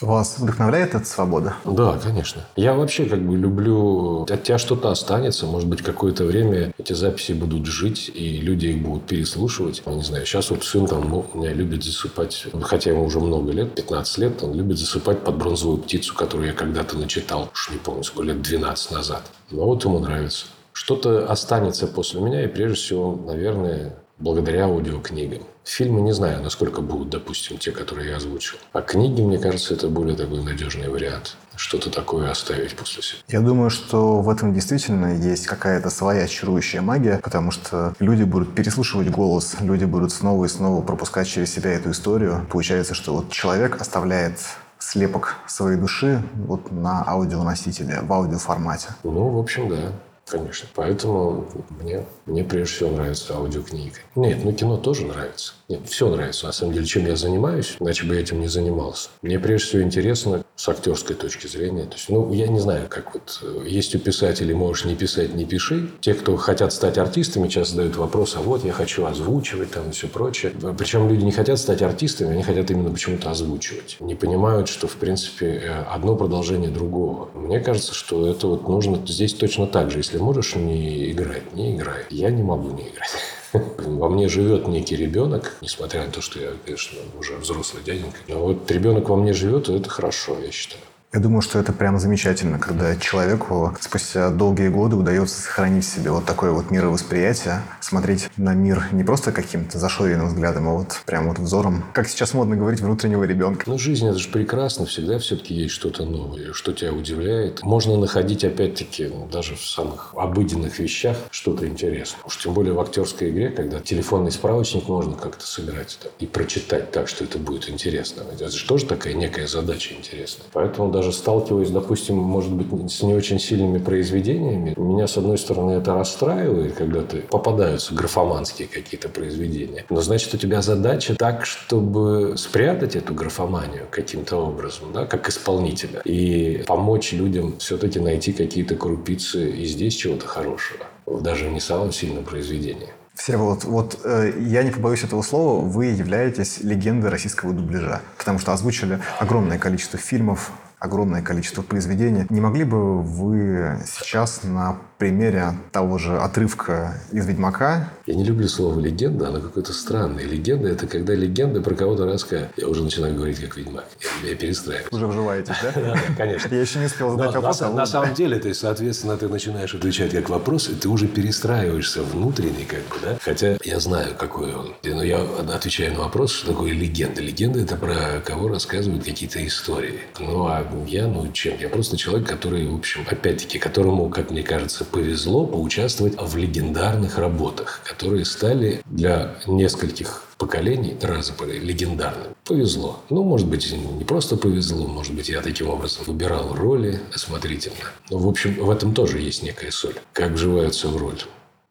Вас вдохновляет эта свобода? Да, конечно. Я вообще как бы люблю... От тебя что-то останется. Может быть, какое-то время эти записи будут жить, и люди их будут переслушивать. Я не знаю, сейчас вот сын там ну, у меня любит засыпать, хотя ему уже много лет, 15 лет, он любит засыпать под бронзовую птицу, которую я когда-то начитал, уж не помню, сколько лет, 12 назад. Но вот ему нравится. Что-то останется после меня, и прежде всего, наверное, благодаря аудиокнигам. Фильмы не знаю, насколько будут, допустим, те, которые я озвучил. А книги, мне кажется, это более такой надежный вариант. Что-то такое оставить после себя. Я думаю, что в этом действительно есть какая-то своя чарующая магия, потому что люди будут переслушивать голос, люди будут снова и снова пропускать через себя эту историю. Получается, что вот человек оставляет слепок своей души вот на аудионосителе, в аудиоформате. Ну, в общем, да. Конечно. Поэтому мне, мне прежде всего нравится аудиокнига. Нет, ну кино тоже нравится. Нет, все нравится. На самом деле, чем я занимаюсь, иначе бы я этим не занимался. Мне прежде всего интересно с актерской точки зрения. То есть, ну, я не знаю, как вот э, есть у писателей, можешь не писать, не пиши. Те, кто хотят стать артистами, часто задают вопрос, а вот я хочу озвучивать там и все прочее. Причем люди не хотят стать артистами, они хотят именно почему-то озвучивать. Не понимают, что, в принципе, э, одно продолжение другого. Мне кажется, что это вот нужно здесь точно так же. Если можешь не играть, не играй. Я не могу не играть. [laughs] Во мне живет некий ребенок, несмотря на то, что я, конечно, уже взрослый дяденька. Но вот ребенок во мне живет, и это хорошо, я считаю. Я думаю, что это прям замечательно, когда человеку спустя долгие годы удается сохранить в себе вот такое вот мировосприятие, смотреть на мир не просто каким-то зашоренным взглядом, а вот прям вот взором, как сейчас модно говорить, внутреннего ребенка. Ну, жизнь это же прекрасно, всегда все-таки есть что-то новое, что тебя удивляет. Можно находить, опять-таки, даже в самых обыденных вещах что-то интересное. Уж тем более в актерской игре, когда телефонный справочник можно как-то собирать и прочитать так, что это будет интересно. Это же тоже такая некая задача интересная. Поэтому даже даже сталкиваюсь, допустим, может быть, с не очень сильными произведениями, меня, с одной стороны, это расстраивает, когда ты попадаются графоманские какие-то произведения. Но, значит, у тебя задача так, чтобы спрятать эту графоманию каким-то образом, да, как исполнителя, и помочь людям все-таки найти какие-то крупицы и здесь чего-то хорошего, даже не самом сильном произведении. Всеволод, вот э, я не побоюсь этого слова, вы являетесь легендой российского дубляжа, потому что озвучили огромное количество фильмов, огромное количество произведений. Не могли бы вы сейчас на примере того же отрывка из «Ведьмака». Я не люблю слово «легенда», оно какое-то странное. Легенда – это когда легенда про кого-то рассказывает. Я уже начинаю говорить как «Ведьмак». Я, я перестраиваюсь. Уже вживаетесь, да? [laughs] Конечно. Я еще не успел задать вопрос. А на самом деле, то есть, соответственно, ты начинаешь отвечать как вопрос, и ты уже перестраиваешься внутренне, как бы, да? Хотя я знаю, какой он. Но я отвечаю на вопрос, что такое легенда. Легенда – это про кого рассказывают какие-то истории. Ну, а я, ну, чем? Я просто человек, который, в общем, опять-таки, которому, как мне кажется, повезло поучаствовать в легендарных работах, которые стали для нескольких поколений раза легендарным. Повезло. Ну, может быть, не просто повезло, может быть, я таким образом выбирал роли осмотрительно. Но, в общем, в этом тоже есть некая соль. Как вживаются в роль.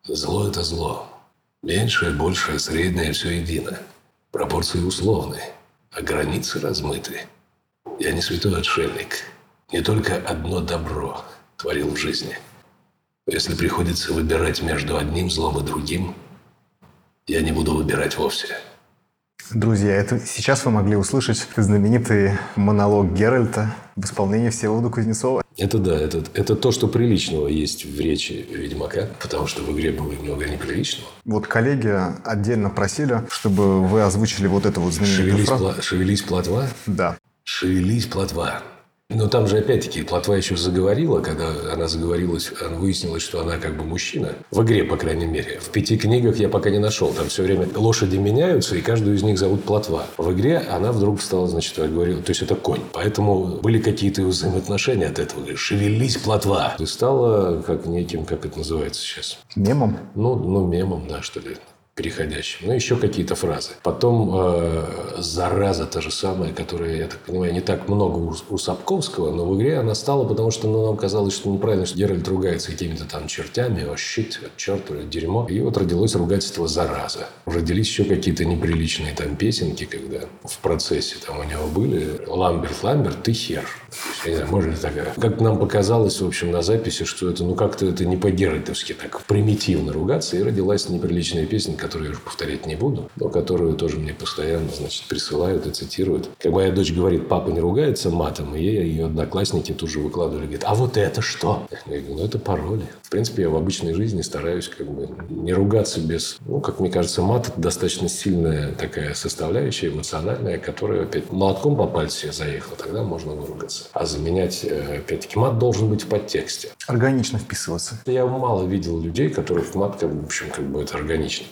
Зло – это зло. Меньшее, большее, среднее – все едино. Пропорции условны, а границы размыты. Я не святой отшельник. Не только одно добро творил в жизни – если приходится выбирать между одним злом и другим, я не буду выбирать вовсе. Друзья, это сейчас вы могли услышать знаменитый монолог Геральта в исполнении Всеволода Кузнецова. Это да, это, это то, что приличного есть в речи Ведьмака, потому что в игре было много неприличного. Вот коллеги отдельно просили, чтобы вы озвучили вот эту вот знаменитую шевелись, фразу. Пла- шевелись, плотва? Да. Шевелись, плотва. Но там же, опять-таки, Плотва еще заговорила, когда она заговорилась, выяснилось, что она как бы мужчина. В игре, по крайней мере. В пяти книгах я пока не нашел. Там все время лошади меняются, и каждую из них зовут Плотва. В игре она вдруг стала, значит, говорила, то есть это конь. Поэтому были какие-то взаимоотношения от этого. Говорит, Шевелись, Плотва. И стала как неким, как это называется сейчас? Мемом? Ну, ну, мемом, да, что ли переходящим. Ну, еще какие-то фразы. Потом э, «зараза» та же самая, которая, я так понимаю, не так много у, у Сапковского, но в игре она стала, потому что ну, нам казалось, что неправильно, что Геральт ругается какими-то там чертями, о, щит, черт, дерьмо. И вот родилось ругательство «зараза». Родились еще какие-то неприличные там песенки, когда в процессе там у него были «Ламберт, Ламберт, ты хер». Я не знаю, может ли такая. Как нам показалось, в общем, на записи, что это, ну, как-то это не по-геральтовски так примитивно ругаться. И родилась неприличная песня, которую я уже повторять не буду, но которую тоже мне постоянно, значит, присылают и цитируют. Как моя дочь говорит, папа не ругается матом, и ей ее одноклассники тут же выкладывали. Говорит, а вот это что? Я говорю, ну, это пароли. В принципе, я в обычной жизни стараюсь как бы не ругаться без... Ну, как мне кажется, мат – это достаточно сильная такая составляющая эмоциональная, которая опять молотком по пальцу себе заехала, тогда можно выругаться. А заменять, э, опять-таки, мат должен быть в подтексте. Органично вписываться. Я мало видел людей, которых мат, как, в общем, как бы это органично.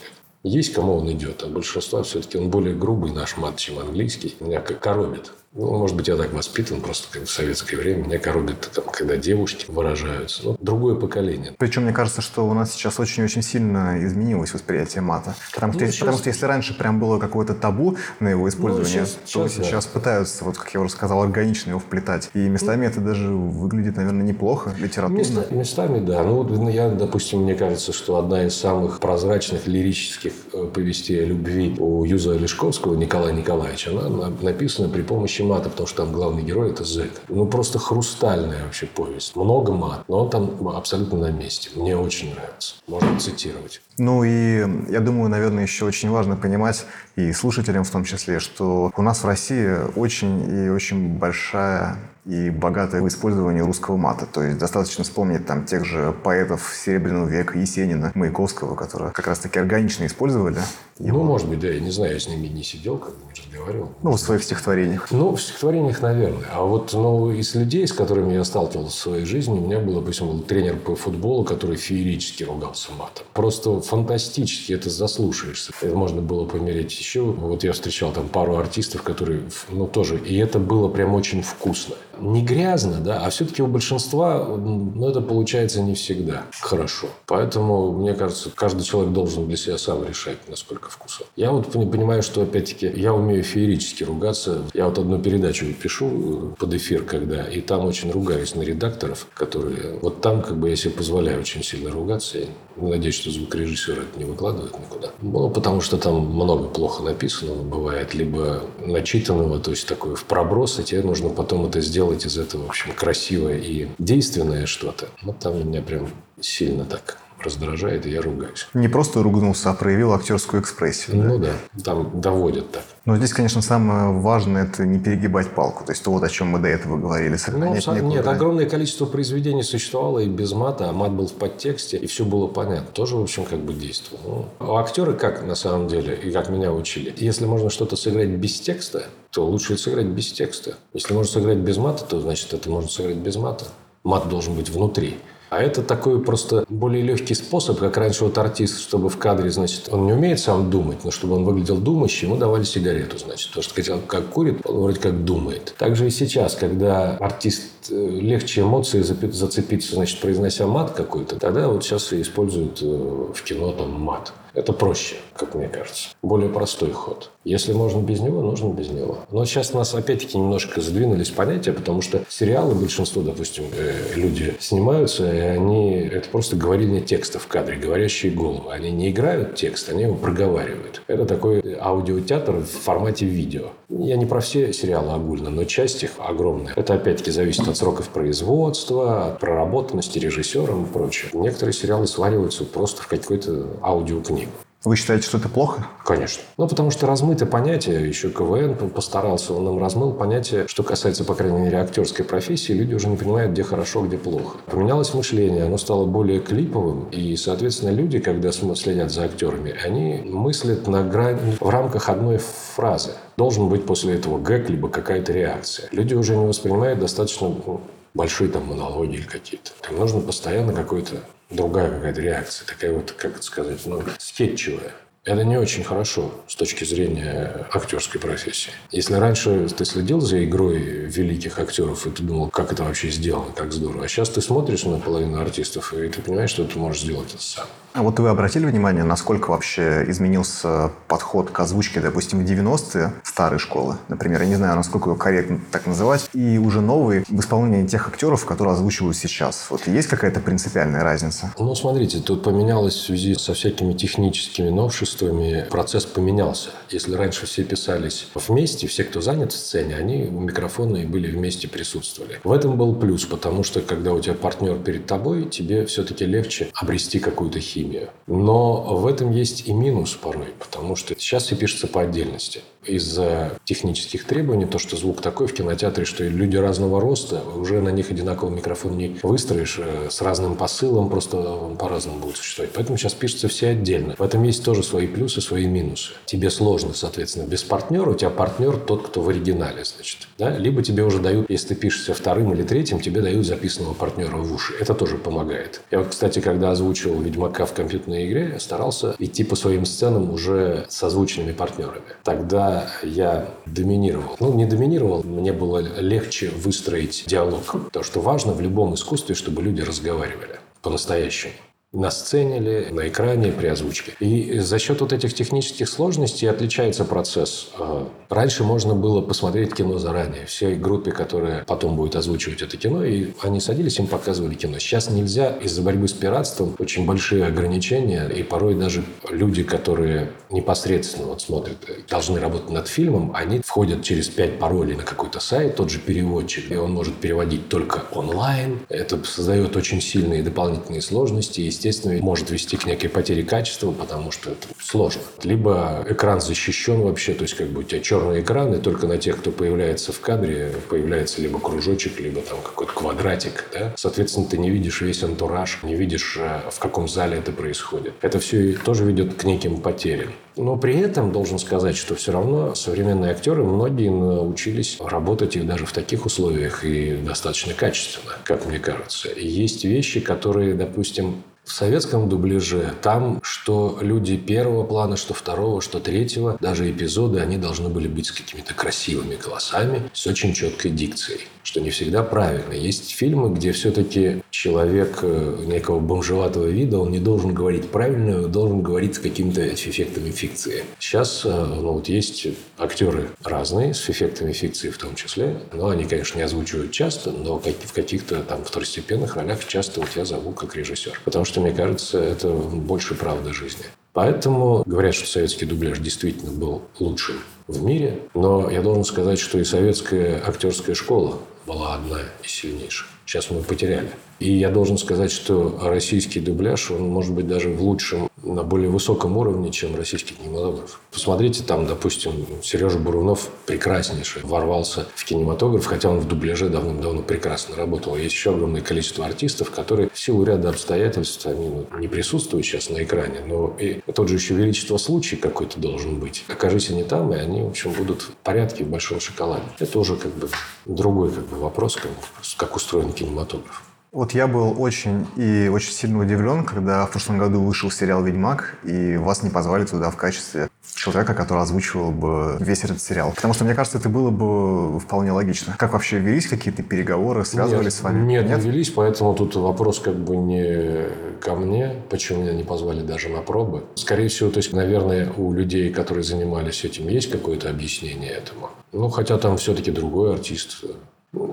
Есть кому он идет, а большинство все-таки он более грубый наш мат, чем английский. Меня как коробит. Ну, может быть, я так воспитан, просто как в советское время. Меня коробит, там, когда девушки выражаются. Ну, другое поколение. Причем, мне кажется, что у нас сейчас очень-очень сильно изменилось восприятие мата. Потому, ну, что, сейчас... потому что если раньше прям было какое-то табу на его ну, использование, ну, сейчас, то сейчас, сейчас да. пытаются, вот как я уже сказал, органично его вплетать. И местами ну, это даже выглядит, наверное, неплохо литературно. Места, местами, да. Ну, вот я, допустим, мне кажется, что одна из самых прозрачных лирических э, повестей о любви у Юза Лешковского, Николая Николаевича, она написана при помощи помощи мата, потому что там главный герой – это зэк. Ну, просто хрустальная вообще повесть. Много мат, но он там абсолютно на месте. Мне очень нравится. Можно цитировать. Ну и я думаю, наверное, еще очень важно понимать, и слушателям в том числе, что у нас в России очень и очень большая и богатое в использовании русского мата. То есть достаточно вспомнить там тех же поэтов Серебряного века, Есенина, Маяковского, которые как раз-таки органично использовали его. Ну, может быть, да, я не знаю, я с ними не сидел, как бы не разговаривал. Ну, в своих стихотворениях. Ну, в стихотворениях, наверное. А вот ну, из людей, с которыми я сталкивался в своей жизни, у меня был, допустим, был тренер по футболу, который феерически ругался матом. Просто фантастически это заслушаешься. Это можно было помереть еще. Вот я встречал там пару артистов, которые, ну, тоже, и это было прям очень вкусно не грязно, да, а все-таки у большинства ну, это получается не всегда хорошо. Поэтому, мне кажется, каждый человек должен для себя сам решать, насколько вкусно. Я вот понимаю, что, опять-таки, я умею феерически ругаться. Я вот одну передачу пишу э, под эфир, когда, и там очень ругаюсь на редакторов, которые... Вот там как бы я себе позволяю очень сильно ругаться. Я надеюсь, что звукорежиссер это не выкладывает никуда. Ну, потому что там много плохо написанного бывает, либо начитанного, то есть такое в проброс, и тебе нужно потом это сделать сделать из этого, в общем, красивое и действенное что-то. Вот там меня прям сильно так раздражает, и я ругаюсь. Не просто ругнулся, а проявил актерскую экспрессию. Ну да, да там доводят так. Но здесь, конечно, самое важное – это не перегибать палку. То есть то, вот о чем мы до этого говорили. Ну, нет, огромное количество произведений существовало и без мата, а мат был в подтексте, и все было понятно. Тоже, в общем, как бы действовало. Ну, а актеры как, на самом деле, и как меня учили, если можно что-то сыграть без текста, то лучше сыграть без текста. Если можно сыграть без мата, то значит это можно сыграть без мата. Мат должен быть внутри. А это такой просто более легкий способ, как раньше вот артист, чтобы в кадре, значит, он не умеет сам думать, но чтобы он выглядел думающим, ему давали сигарету, значит. Потому что хотя как курит, он вроде как думает. Также и сейчас, когда артист э, легче эмоции зацепиться, значит, произнося мат какой-то, тогда вот сейчас используют э, в кино там мат. Это проще, как мне кажется. Более простой ход. Если можно без него, нужно без него. Но сейчас нас опять-таки немножко задвинулись понятия, потому что сериалы большинство, допустим, э, люди снимаются, и они... Это просто говорение текста в кадре, говорящие головы. Они не играют текст, они его проговаривают. Это такой аудиотеатр в формате видео. Я не про все сериалы огульно, но часть их огромная. Это опять-таки зависит от сроков производства, от проработанности режиссером и прочее. Некоторые сериалы сваливаются просто в какой-то аудиокнигу. Вы считаете, что это плохо? Конечно. Ну, потому что размыто понятие, еще КВН постарался, он нам размыл понятие, что касается, по крайней мере, актерской профессии, люди уже не понимают, где хорошо, где плохо. Поменялось мышление, оно стало более клиповым, и, соответственно, люди, когда следят за актерами, они мыслят на грани, в рамках одной фразы. Должен быть после этого гэг, либо какая-то реакция. Люди уже не воспринимают достаточно ну, большие там монологи или какие-то. Там нужно постоянно какой-то другая какая-то реакция, такая вот, как это сказать, ну, скетчевая. Это не очень хорошо с точки зрения актерской профессии. Если раньше ты следил за игрой великих актеров, и ты думал, как это вообще сделано, как здорово. А сейчас ты смотришь на половину артистов, и ты понимаешь, что ты можешь сделать это сам. А вот вы обратили внимание, насколько вообще изменился подход к озвучке, допустим, в 90-е старой школы, например, я не знаю, насколько его корректно так называть, и уже новые в исполнении тех актеров, которые озвучивают сейчас. Вот есть какая-то принципиальная разница? Ну, смотрите, тут поменялось в связи со всякими техническими новшествами, процесс поменялся. Если раньше все писались вместе, все, кто занят в сцене, они у микрофона и были вместе присутствовали. В этом был плюс, потому что когда у тебя партнер перед тобой, тебе все-таки легче обрести какую-то химию химию. Но в этом есть и минус порой, потому что сейчас все пишется по отдельности из-за технических требований, то, что звук такой в кинотеатре, что люди разного роста, уже на них одинаковый микрофон не выстроишь э, с разным посылом, просто он по-разному будет существовать. Поэтому сейчас пишется все отдельно. В этом есть тоже свои плюсы, свои минусы. Тебе сложно, соответственно, без партнера. У тебя партнер тот, кто в оригинале, значит. Да? Либо тебе уже дают, если ты пишешься вторым или третьим, тебе дают записанного партнера в уши. Это тоже помогает. Я кстати, когда озвучивал «Ведьмака» в компьютерной игре, старался идти по своим сценам уже с озвученными партнерами. Тогда я доминировал. Ну, не доминировал, мне было легче выстроить диалог. То, что важно в любом искусстве, чтобы люди разговаривали по-настоящему на сцене ли, на экране, при озвучке. И за счет вот этих технических сложностей отличается процесс. А, раньше можно было посмотреть кино заранее. Всей группе, которая потом будет озвучивать это кино, и они садились, им показывали кино. Сейчас нельзя из-за борьбы с пиратством очень большие ограничения, и порой даже люди, которые непосредственно вот смотрят, должны работать над фильмом, они входят через пять паролей на какой-то сайт, тот же переводчик, и он может переводить только онлайн. Это создает очень сильные дополнительные сложности, естественно, может вести к некой потере качества, потому что это сложно. Либо экран защищен вообще, то есть как бы у тебя черный экран, и только на тех, кто появляется в кадре, появляется либо кружочек, либо там какой-то квадратик. Да? Соответственно, ты не видишь весь антураж, не видишь, э, в каком зале это происходит. Это все тоже ведет к неким потерям. Но при этом должен сказать, что все равно современные актеры, многие научились работать и даже в таких условиях и достаточно качественно, как мне кажется. И есть вещи, которые, допустим, в советском дубляже там, что люди первого плана, что второго, что третьего, даже эпизоды, они должны были быть с какими-то красивыми голосами, с очень четкой дикцией, что не всегда правильно. Есть фильмы, где все-таки человек э, некого бомжеватого вида, он не должен говорить правильно, он должен говорить с какими-то эффектами фикции. Сейчас э, ну, вот есть актеры разные, с эффектами фикции в том числе, но они, конечно, не озвучивают часто, но в каких-то там второстепенных ролях часто вот я зову как режиссер. Потому что что, мне кажется, это больше правда жизни. Поэтому говорят, что советский дубляж действительно был лучшим в мире. Но я должен сказать, что и советская актерская школа была одна из сильнейших. Сейчас мы потеряли. И я должен сказать, что российский дубляж, он может быть даже в лучшем, на более высоком уровне, чем российский кинематограф. Посмотрите, там, допустим, Сережа Бурунов прекраснейший ворвался в кинематограф, хотя он в дубляже давным-давно прекрасно работал. Есть еще огромное количество артистов, которые в силу ряда обстоятельств, они не присутствуют сейчас на экране, но и тот же еще величество случай какой-то должен быть. Окажись они там, и они, в общем, будут в порядке в большом шоколаде. Это уже как бы другой как бы, вопрос, как, как устроен кинематограф. Вот я был очень и очень сильно удивлен, когда в прошлом году вышел сериал «Ведьмак», и вас не позвали туда в качестве человека, который озвучивал бы весь этот сериал. Потому что, мне кажется, это было бы вполне логично. Как вообще велись какие-то переговоры, связывались нет, с вами? Нет, нет, не велись, поэтому тут вопрос как бы не ко мне, почему меня не позвали даже на пробы. Скорее всего, то есть, наверное, у людей, которые занимались этим, есть какое-то объяснение этому. Ну, хотя там все-таки другой артист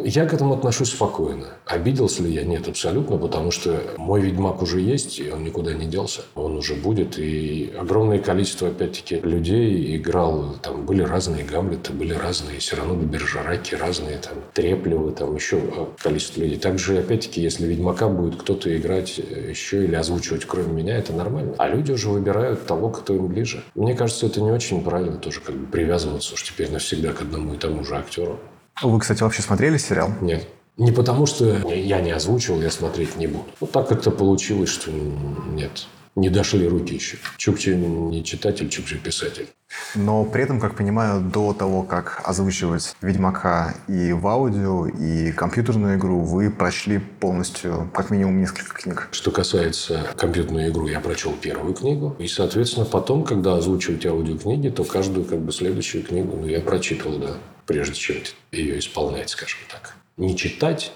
я к этому отношусь спокойно. Обиделся ли я? Нет, абсолютно, потому что мой Ведьмак уже есть, и он никуда не делся. Он уже будет, и огромное количество, опять-таки, людей играл. Там были разные Гамлеты, были разные Сирано де Бержераки, разные там Треплевы, там еще количество людей. Также, опять-таки, если Ведьмака будет кто-то играть еще или озвучивать кроме меня, это нормально. А люди уже выбирают того, кто им ближе. Мне кажется, это не очень правильно тоже как бы привязываться уж теперь навсегда к одному и тому же актеру. Вы, кстати, вообще смотрели сериал? Нет. Не потому, что я не озвучивал, я смотреть не буду. Вот так как-то получилось, что нет. Не дошли руки еще. Чукчи не читатель, Чукчи писатель. Но при этом, как понимаю, до того, как озвучивать «Ведьмака» и в аудио, и компьютерную игру, вы прочли полностью как минимум несколько книг. Что касается компьютерной игры, я прочел первую книгу. И, соответственно, потом, когда озвучивать аудиокниги, то каждую как бы следующую книгу ну, я прочитывал, да прежде чем ее исполнять, скажем так. Не читать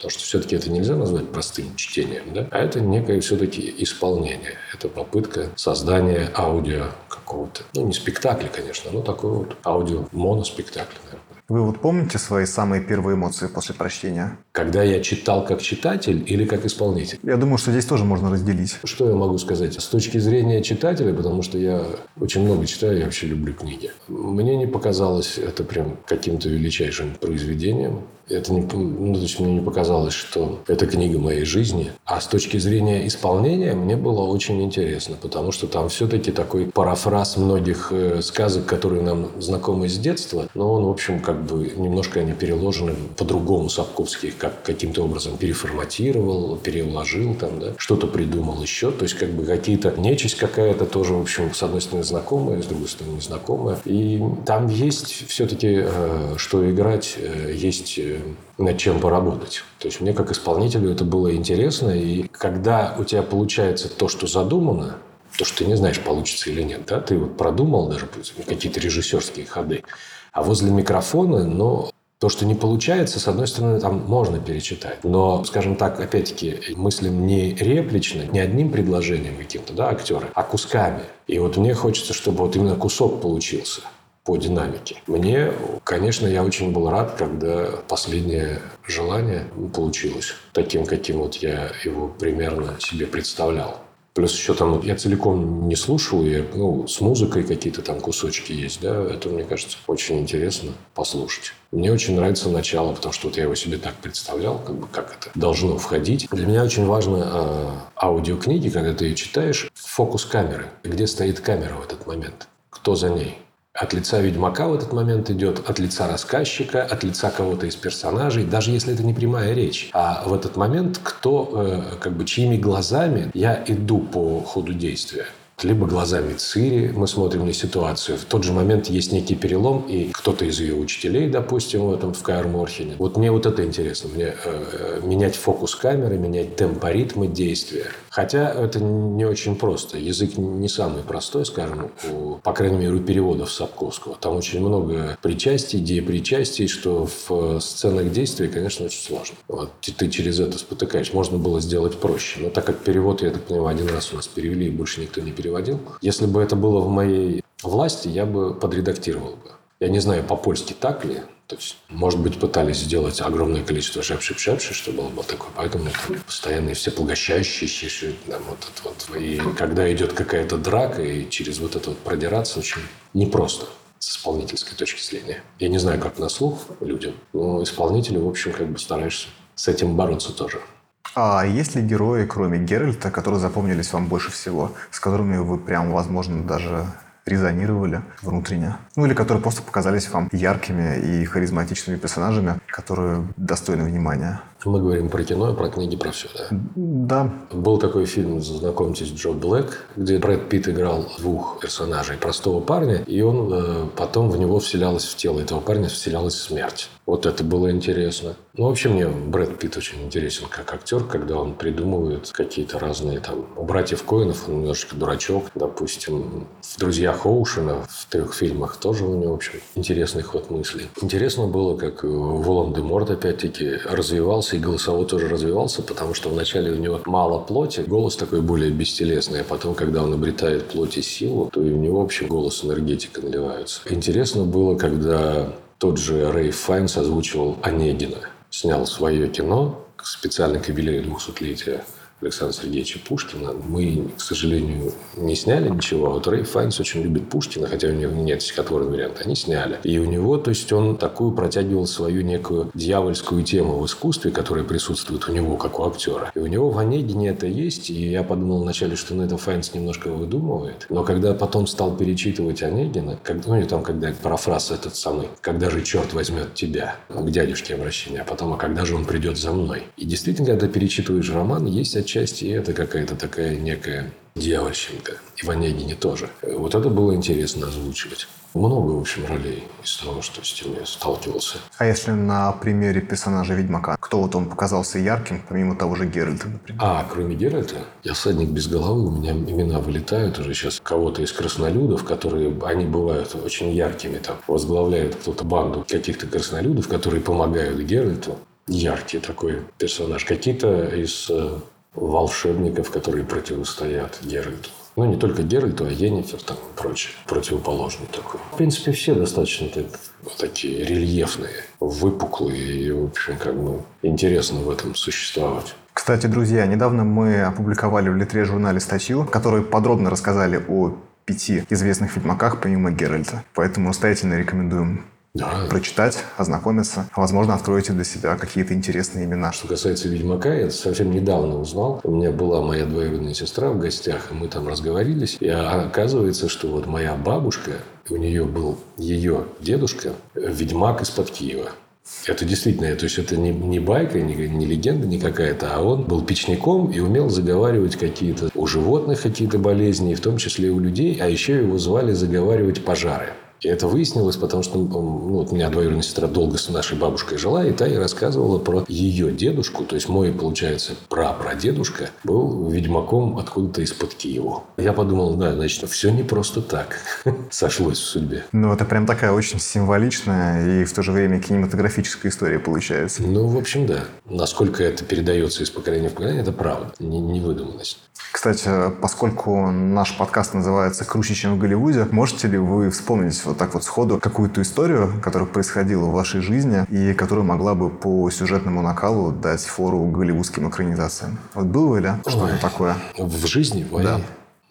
Потому что все-таки это нельзя назвать простым чтением, да? а это некое все-таки исполнение. Это попытка создания аудио какого-то, ну, не спектакля, конечно, но такой вот аудио-моноспектакль, наверное. Вы вот помните свои самые первые эмоции после прочтения? Когда я читал как читатель или как исполнитель? Я думаю, что здесь тоже можно разделить. Что я могу сказать? С точки зрения читателя, потому что я очень много читаю, я вообще люблю книги. Мне не показалось это прям каким-то величайшим произведением. Это не, ну, то есть мне не показалось, что это книга моей жизни. А с точки зрения исполнения мне было очень интересно, потому что там все-таки такой парафраз многих э, сказок, которые нам знакомы с детства, но он, в общем, как бы немножко они переложены по-другому Сапковский, как каким-то образом переформатировал, переложил там, да, что-то придумал еще. То есть, как бы какие-то нечисть какая-то тоже, в общем, с одной стороны знакомая, с другой стороны незнакомая. И там есть все-таки э, что играть, э, есть над чем поработать. То есть мне как исполнителю это было интересно. И когда у тебя получается то, что задумано, то, что ты не знаешь, получится или нет, да, ты вот продумал даже какие-то режиссерские ходы, а возле микрофона, но то, что не получается, с одной стороны, там можно перечитать. Но, скажем так, опять-таки, мыслим не реплично, не одним предложением каким-то, да, актера, а кусками. И вот мне хочется, чтобы вот именно кусок получился по динамике. Мне, конечно, я очень был рад, когда последнее желание получилось таким, каким вот я его примерно себе представлял. Плюс еще там я целиком не слушал, я, ну, с музыкой какие-то там кусочки есть, да, это, мне кажется, очень интересно послушать. Мне очень нравится начало, потому что вот я его себе так представлял, как бы как это должно входить. Для меня очень важно э, аудиокниги, когда ты ее читаешь, фокус камеры, где стоит камера в этот момент, кто за ней от лица ведьмака в этот момент идет, от лица рассказчика, от лица кого-то из персонажей, даже если это не прямая речь. А в этот момент кто, э, как бы, чьими глазами я иду по ходу действия либо глазами Цири мы смотрим на ситуацию. В тот же момент есть некий перелом, и кто-то из ее учителей, допустим, в этом в Каэр Морхене. Вот мне вот это интересно. Мне э, менять фокус камеры, менять темпоритмы действия. Хотя это не очень просто. Язык не самый простой, скажем, у, по крайней мере, у переводов Сапковского. Там очень много причастий, причастий, что в сценах действия, конечно, очень сложно. Вот, ты через это спотыкаешь. Можно было сделать проще. Но так как перевод, я так понимаю, один раз у нас перевели, и больше никто не переводил. Если бы это было в моей власти, я бы подредактировал бы. Я не знаю, по-польски так ли, то есть, может быть, пытались сделать огромное количество шепши-шепши, что было бы такое. Поэтому там постоянные все поглощающие, вот это вот. И когда идет какая-то драка, и через вот это вот продираться очень непросто с исполнительской точки зрения. Я не знаю, как на слух людям, но исполнители, в общем, как бы стараешься с этим бороться тоже. А есть ли герои, кроме Геральта, которые запомнились вам больше всего, с которыми вы прям, возможно, даже резонировали внутренне? Ну или которые просто показались вам яркими и харизматичными персонажами, которые достойны внимания? Мы говорим про кино, про книги, про все, да? Да. Был такой фильм, знакомьтесь, Джо Блэк, где Брэд Питт играл двух персонажей. Простого парня, и он э, потом в него вселялась, в тело этого парня вселялась смерть. Вот это было интересно. Ну, вообще мне Брэд Питт очень интересен как актер, когда он придумывает какие-то разные там... У братьев Коинов он немножечко дурачок. Допустим, в «Друзьях Оушена» в трех фильмах тоже у него, в общем, интересный ход мыслей. Интересно было, как Волан-де-Морт, опять-таки, развивался, и голосовой тоже развивался, потому что вначале у него мало плоти, голос такой более бестелесный, а потом, когда он обретает плоть и силу, то и у него, в общем, голос энергетика наливается. Интересно было, когда тот же Рэй Файнс озвучивал Онегина. Снял свое кино специально к юбилею 200-летия Александра Сергеевича Пушкина. Мы, к сожалению, не сняли ничего. А вот Рэй Файнс очень любит Пушкина, хотя у него нет стихотворного варианта. Они сняли. И у него, то есть, он такую протягивал свою некую дьявольскую тему в искусстве, которая присутствует у него, как у актера. И у него в Онегине это есть. И я подумал вначале, что ну, это Файнс немножко выдумывает. Но когда потом стал перечитывать Онегина, как, ну, и там, когда парафраз этот самый, «Когда же черт возьмет тебя?» К дядюшке обращение. А потом, а когда же он придет за мной? И действительно, когда перечитываешь роман, есть части это какая-то такая некая дьявольщинка. И в Онегине тоже. Вот это было интересно озвучивать. Много, в общем, ролей из того, что с тем я сталкивался. А если на примере персонажа Ведьмака, кто вот он показался ярким, помимо того же Геральта, например? А, кроме Геральта, я садник без головы, у меня имена вылетают уже сейчас кого-то из краснолюдов, которые, они бывают очень яркими, там, возглавляет кто-то банду каких-то краснолюдов, которые помогают Геральту яркий такой персонаж. Какие-то из э, волшебников, которые противостоят Геральту. Ну, не только Геральту, а Йеннифер там и прочее. Противоположный такой. В принципе, все достаточно так, вот такие рельефные, выпуклые. И, в общем, как бы интересно в этом существовать. Кстати, друзья, недавно мы опубликовали в Литре журнале статью, в которой подробно рассказали о пяти известных ведьмаках помимо Геральта. Поэтому настоятельно рекомендуем да. прочитать, ознакомиться. Возможно, откроете для себя какие-то интересные имена. Что касается Ведьмака, я совсем недавно узнал. У меня была моя двоюродная сестра в гостях, и мы там разговорились. И оказывается, что вот моя бабушка, у нее был ее дедушка, ведьмак из-под Киева. Это действительно, то есть это не, не байка, не, не легенда не какая-то, а он был печником и умел заговаривать какие-то у животных какие-то болезни, в том числе и у людей, а еще его звали заговаривать пожары. И это выяснилось, потому что ну, вот у меня двоюродная сестра долго с нашей бабушкой жила, и та ей рассказывала про ее дедушку, то есть мой, получается, прапрадедушка был ведьмаком откуда-то из-под Киева. Я подумал, да, значит, все не просто так [laughs] сошлось в судьбе. Ну, это прям такая очень символичная и в то же время кинематографическая история получается. Ну, в общем, да. Насколько это передается из поколения в поколение, это правда, не, не выдуманность. Кстати, поскольку наш подкаст называется «Круче, чем в Голливуде», можете ли вы вспомнить вот так вот сходу какую-то историю, которая происходила в вашей жизни и которая могла бы по сюжетному накалу дать фору голливудским экранизациям? Вот было ли что-то такое? В жизни моей? Да.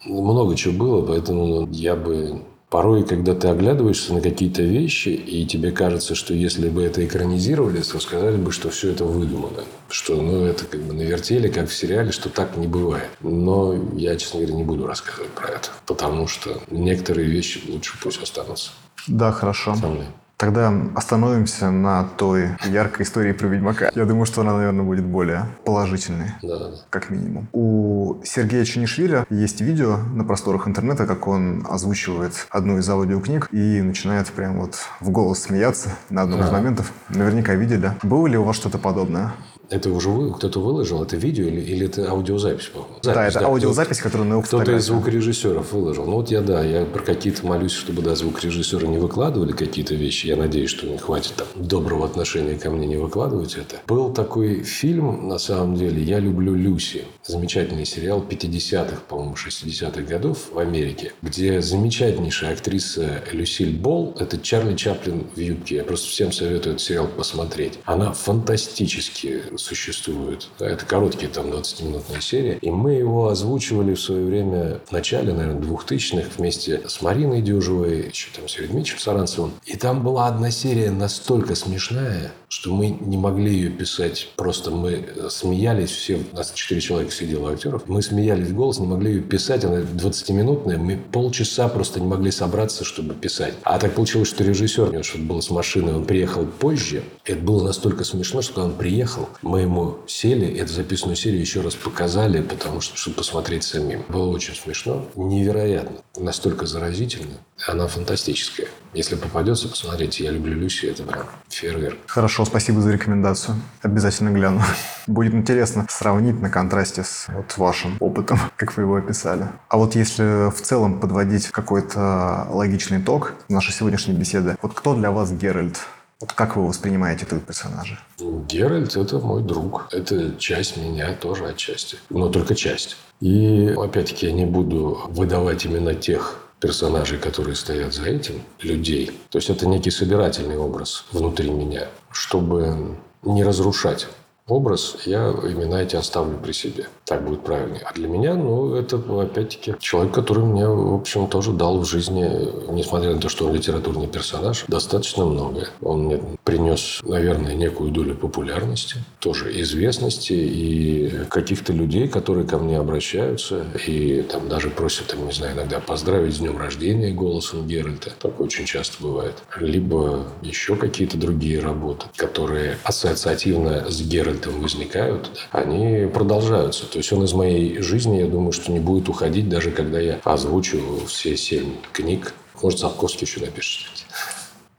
Много чего было, поэтому я бы Порой, когда ты оглядываешься на какие-то вещи, и тебе кажется, что если бы это экранизировали, то сказали бы, что все это выдумано. Что ну, это как бы навертели, как в сериале, что так не бывает. Но я, честно говоря, не буду рассказывать про это. Потому что некоторые вещи лучше пусть останутся. Да, хорошо. Со мной. Тогда остановимся на той яркой истории про Ведьмака. Я думаю, что она, наверное, будет более положительной. Да, да. Как минимум. У Сергея Чинишвили есть видео на просторах интернета, как он озвучивает одну из аудиокниг и начинает прям вот в голос смеяться на одном а. из моментов. Наверняка видели. Было ли у вас что-то подобное? Это уже вы, кто-то выложил, это видео или, или это аудиозапись, по-моему? да, это да, аудиозапись, кто, которую на Кто-то из звукорежиссеров выложил. Ну, вот я, да, я про какие-то молюсь, чтобы, да, звукорежиссеры не выкладывали какие-то вещи. Я надеюсь, что не хватит там доброго отношения ко мне не выкладывать это. Был такой фильм, на самом деле, «Я люблю Люси». Замечательный сериал 50-х, по-моему, 60-х годов в Америке, где замечательнейшая актриса Люсиль Болл, это Чарли Чаплин в юбке. Я просто всем советую этот сериал посмотреть. Она фантастически существует. Это короткие там 20-минутные серии. И мы его озвучивали в свое время в начале, наверное, 2000-х вместе с Мариной Дюжевой, еще там с Дмитрием Саранцевым. И там была одна серия настолько смешная, что мы не могли ее писать. Просто мы смеялись все, у нас четыре человека сидело актеров, мы смеялись в голос, не могли ее писать, она 20-минутная, мы полчаса просто не могли собраться, чтобы писать. А так получилось, что режиссер, у него что-то было с машиной, он приехал позже, это было настолько смешно, что когда он приехал, мы ему сели, эту записанную серию еще раз показали, потому что, чтобы посмотреть самим. Было очень смешно, невероятно, настолько заразительно. Она фантастическая. Если попадется, посмотрите. Я люблю Люси, это прям фейерверк. Хорошо, спасибо за рекомендацию. Обязательно гляну. [laughs] Будет интересно сравнить на контрасте с вот вашим опытом, [laughs] как вы его описали. А вот если в целом подводить какой-то логичный итог нашей сегодняшней беседы, вот кто для вас Геральт? Вот как вы воспринимаете этого персонажа? Геральт – это мой друг. Это часть меня тоже отчасти. Но только часть. И, опять-таки, я не буду выдавать именно тех персонажей, которые стоят за этим, людей. То есть это некий собирательный образ внутри меня, чтобы не разрушать образ, я имена эти оставлю при себе. Так будет правильнее. А для меня, ну, это, опять-таки, человек, который мне, в общем, тоже дал в жизни, несмотря на то, что он литературный персонаж, достаточно многое. Он мне принес, наверное, некую долю популярности, тоже известности и каких-то людей, которые ко мне обращаются и там даже просят, там, не знаю, иногда поздравить с днем рождения голосом Геральта. Такое очень часто бывает. Либо еще какие-то другие работы, которые ассоциативно с Геральтом возникают, они продолжаются. То есть он из моей жизни, я думаю, что не будет уходить, даже когда я озвучу все семь книг. Может, Сапковский еще напишет.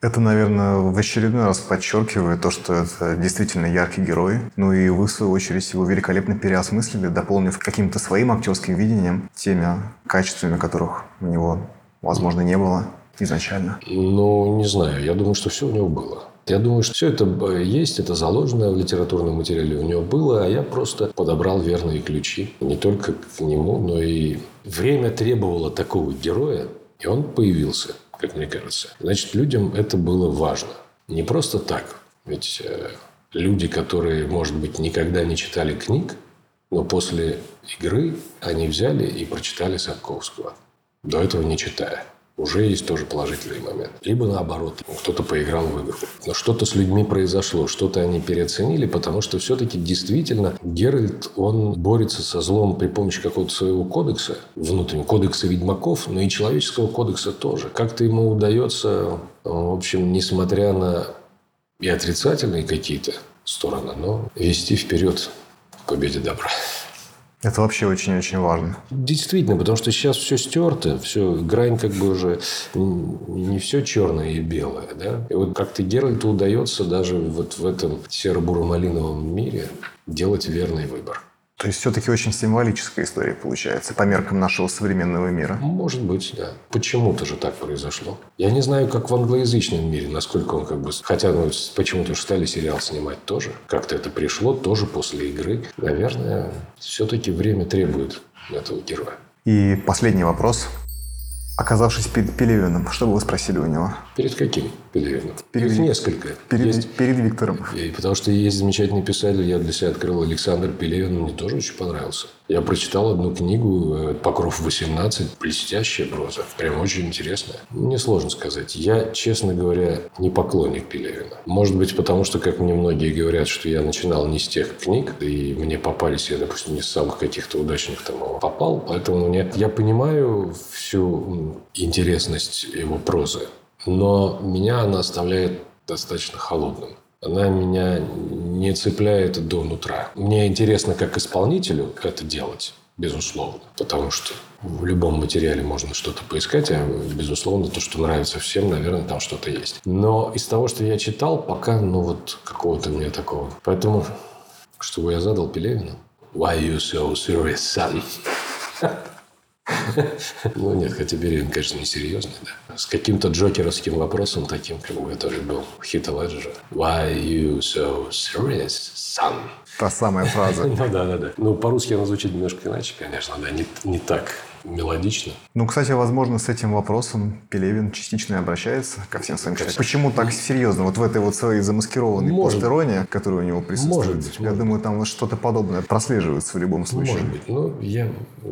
Это, наверное, в очередной раз подчеркивает то, что это действительно яркий герой. Ну и вы, в свою очередь, его великолепно переосмыслили, дополнив каким-то своим актерским видением, теми качествами, которых у него, возможно, не было изначально. Ну, не знаю. Я думаю, что все у него было. Я думаю, что все это есть, это заложено в литературном материале у него было, а я просто подобрал верные ключи. Не только к нему, но и время требовало такого героя, и он появился, как мне кажется. Значит, людям это было важно. Не просто так. Ведь э, люди, которые, может быть, никогда не читали книг, но после игры они взяли и прочитали Сапковского, до этого не читая уже есть тоже положительный момент. Либо наоборот, кто-то поиграл в игру. Но что-то с людьми произошло, что-то они переоценили, потому что все-таки действительно Геральт, он борется со злом при помощи какого-то своего кодекса, внутреннего кодекса ведьмаков, но и человеческого кодекса тоже. Как-то ему удается, в общем, несмотря на и отрицательные какие-то стороны, но вести вперед к победе добра. Это вообще очень-очень важно. Действительно, потому что сейчас все стерто, все, грань как бы уже не все черное и белое. Да? И вот как-то Геральту удается даже вот в этом серо-буро-малиновом мире делать верный выбор. То есть все-таки очень символическая история получается по меркам нашего современного мира. Может быть, да. Почему-то же так произошло. Я не знаю, как в англоязычном мире, насколько он как бы... Хотя ну, почему-то стали сериал снимать тоже. Как-то это пришло тоже после игры. Наверное, все-таки время требует этого героя. И последний вопрос. Оказавшись перед Пелевиным, что бы вы спросили у него? Перед каким Пелевиным? Перед, Их несколько. Перед, есть, перед Виктором. И, потому что есть замечательный писатель, я для себя открыл Александр Пелевин, мне тоже очень понравился. Я прочитал одну книгу э, «Покров 18», блестящая проза, прям очень интересная. Мне сложно сказать. Я, честно говоря, не поклонник Пелевина. Может быть, потому что, как мне многие говорят, что я начинал не с тех книг, и мне попались, я, допустим, не с самых каких-то удачных там попал, поэтому мне... Я понимаю всю интересность его прозы, но меня она оставляет достаточно холодным она меня не цепляет до нутра. Мне интересно, как исполнителю это делать, безусловно. Потому что в любом материале можно что-то поискать, а, безусловно, то, что нравится всем, наверное, там что-то есть. Но из того, что я читал, пока, ну, вот какого-то мне такого. Поэтому, чтобы я задал Пелевину. Why you so serious, son? [laughs] [laughs] Ну нет, хотя Берин, конечно, не серьезный, да. С каким-то джокеровским вопросом таким, как бы это же был Хита Леджера. Why you so serious, son? Та самая фраза. [laughs] ну да, да, да. Ну, по-русски она звучит немножко иначе, конечно, да, не, не так мелодично. Ну, кстати, возможно, с этим вопросом Пелевин частично обращается ко всем своим читателям. Почему так серьезно? Вот в этой вот своей замаскированной постероне, которая у него присутствует. Может быть. Я может думаю, там вот что-то подобное прослеживается в любом случае. Может быть. Ну, я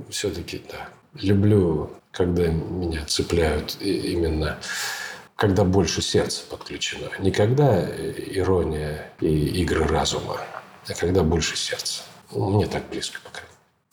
все-таки, да, люблю, когда меня цепляют именно когда больше сердца подключено. Не когда ирония и игры разума, а когда больше сердца. Мне так близко, по крайней мере.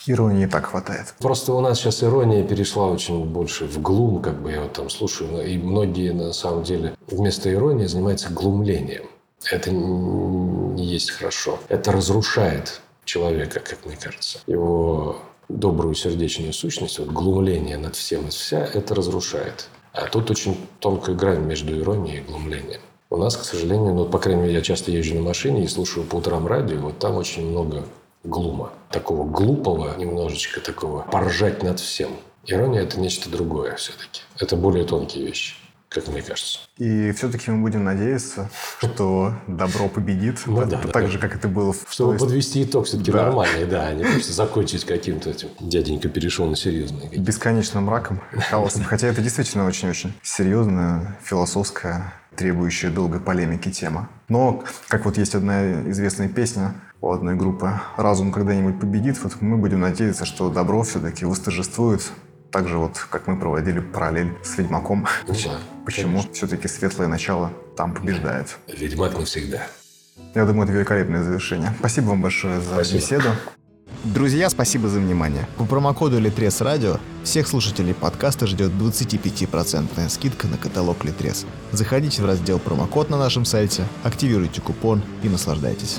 Иронии так хватает. Просто у нас сейчас ирония перешла очень больше в глум, как бы я вот там слушаю, и многие на самом деле вместо иронии занимаются глумлением. Это не есть хорошо. Это разрушает человека, как мне кажется. Его добрую сердечную сущность, вот глумление над всем и вся, это разрушает. А тут очень тонкая грань между иронией и глумлением. У нас, к сожалению, ну, по крайней мере, я часто езжу на машине и слушаю по утрам радио, вот там очень много глума. Такого глупого, немножечко такого, поржать над всем. Ирония – это нечто другое все-таки. Это более тонкие вещи как мне кажется. И все-таки мы будем надеяться, что добро победит. Ну, да, так да. же, как это было в Чтобы подвести итог все-таки да. нормальный, да, а не просто закончить каким-то этим дяденька перешел на серьезный. Бесконечным мраком, хаосом. Хотя это действительно очень-очень серьезная, философская, требующая долгой полемики тема. Но, как вот есть одна известная песня у одной группы «Разум когда-нибудь победит», вот мы будем надеяться, что добро все-таки восторжествует так же вот, как мы проводили параллель с Ведьмаком. Ну, да, Почему все-таки светлое начало там побеждает? Ведьмак навсегда. Я думаю, это великолепное завершение. Спасибо вам большое за спасибо. беседу. Друзья, спасибо за внимание. По промокоду Литрес Радио всех слушателей подкаста ждет 25% скидка на каталог Литрес. Заходите в раздел промокод на нашем сайте, активируйте купон и наслаждайтесь.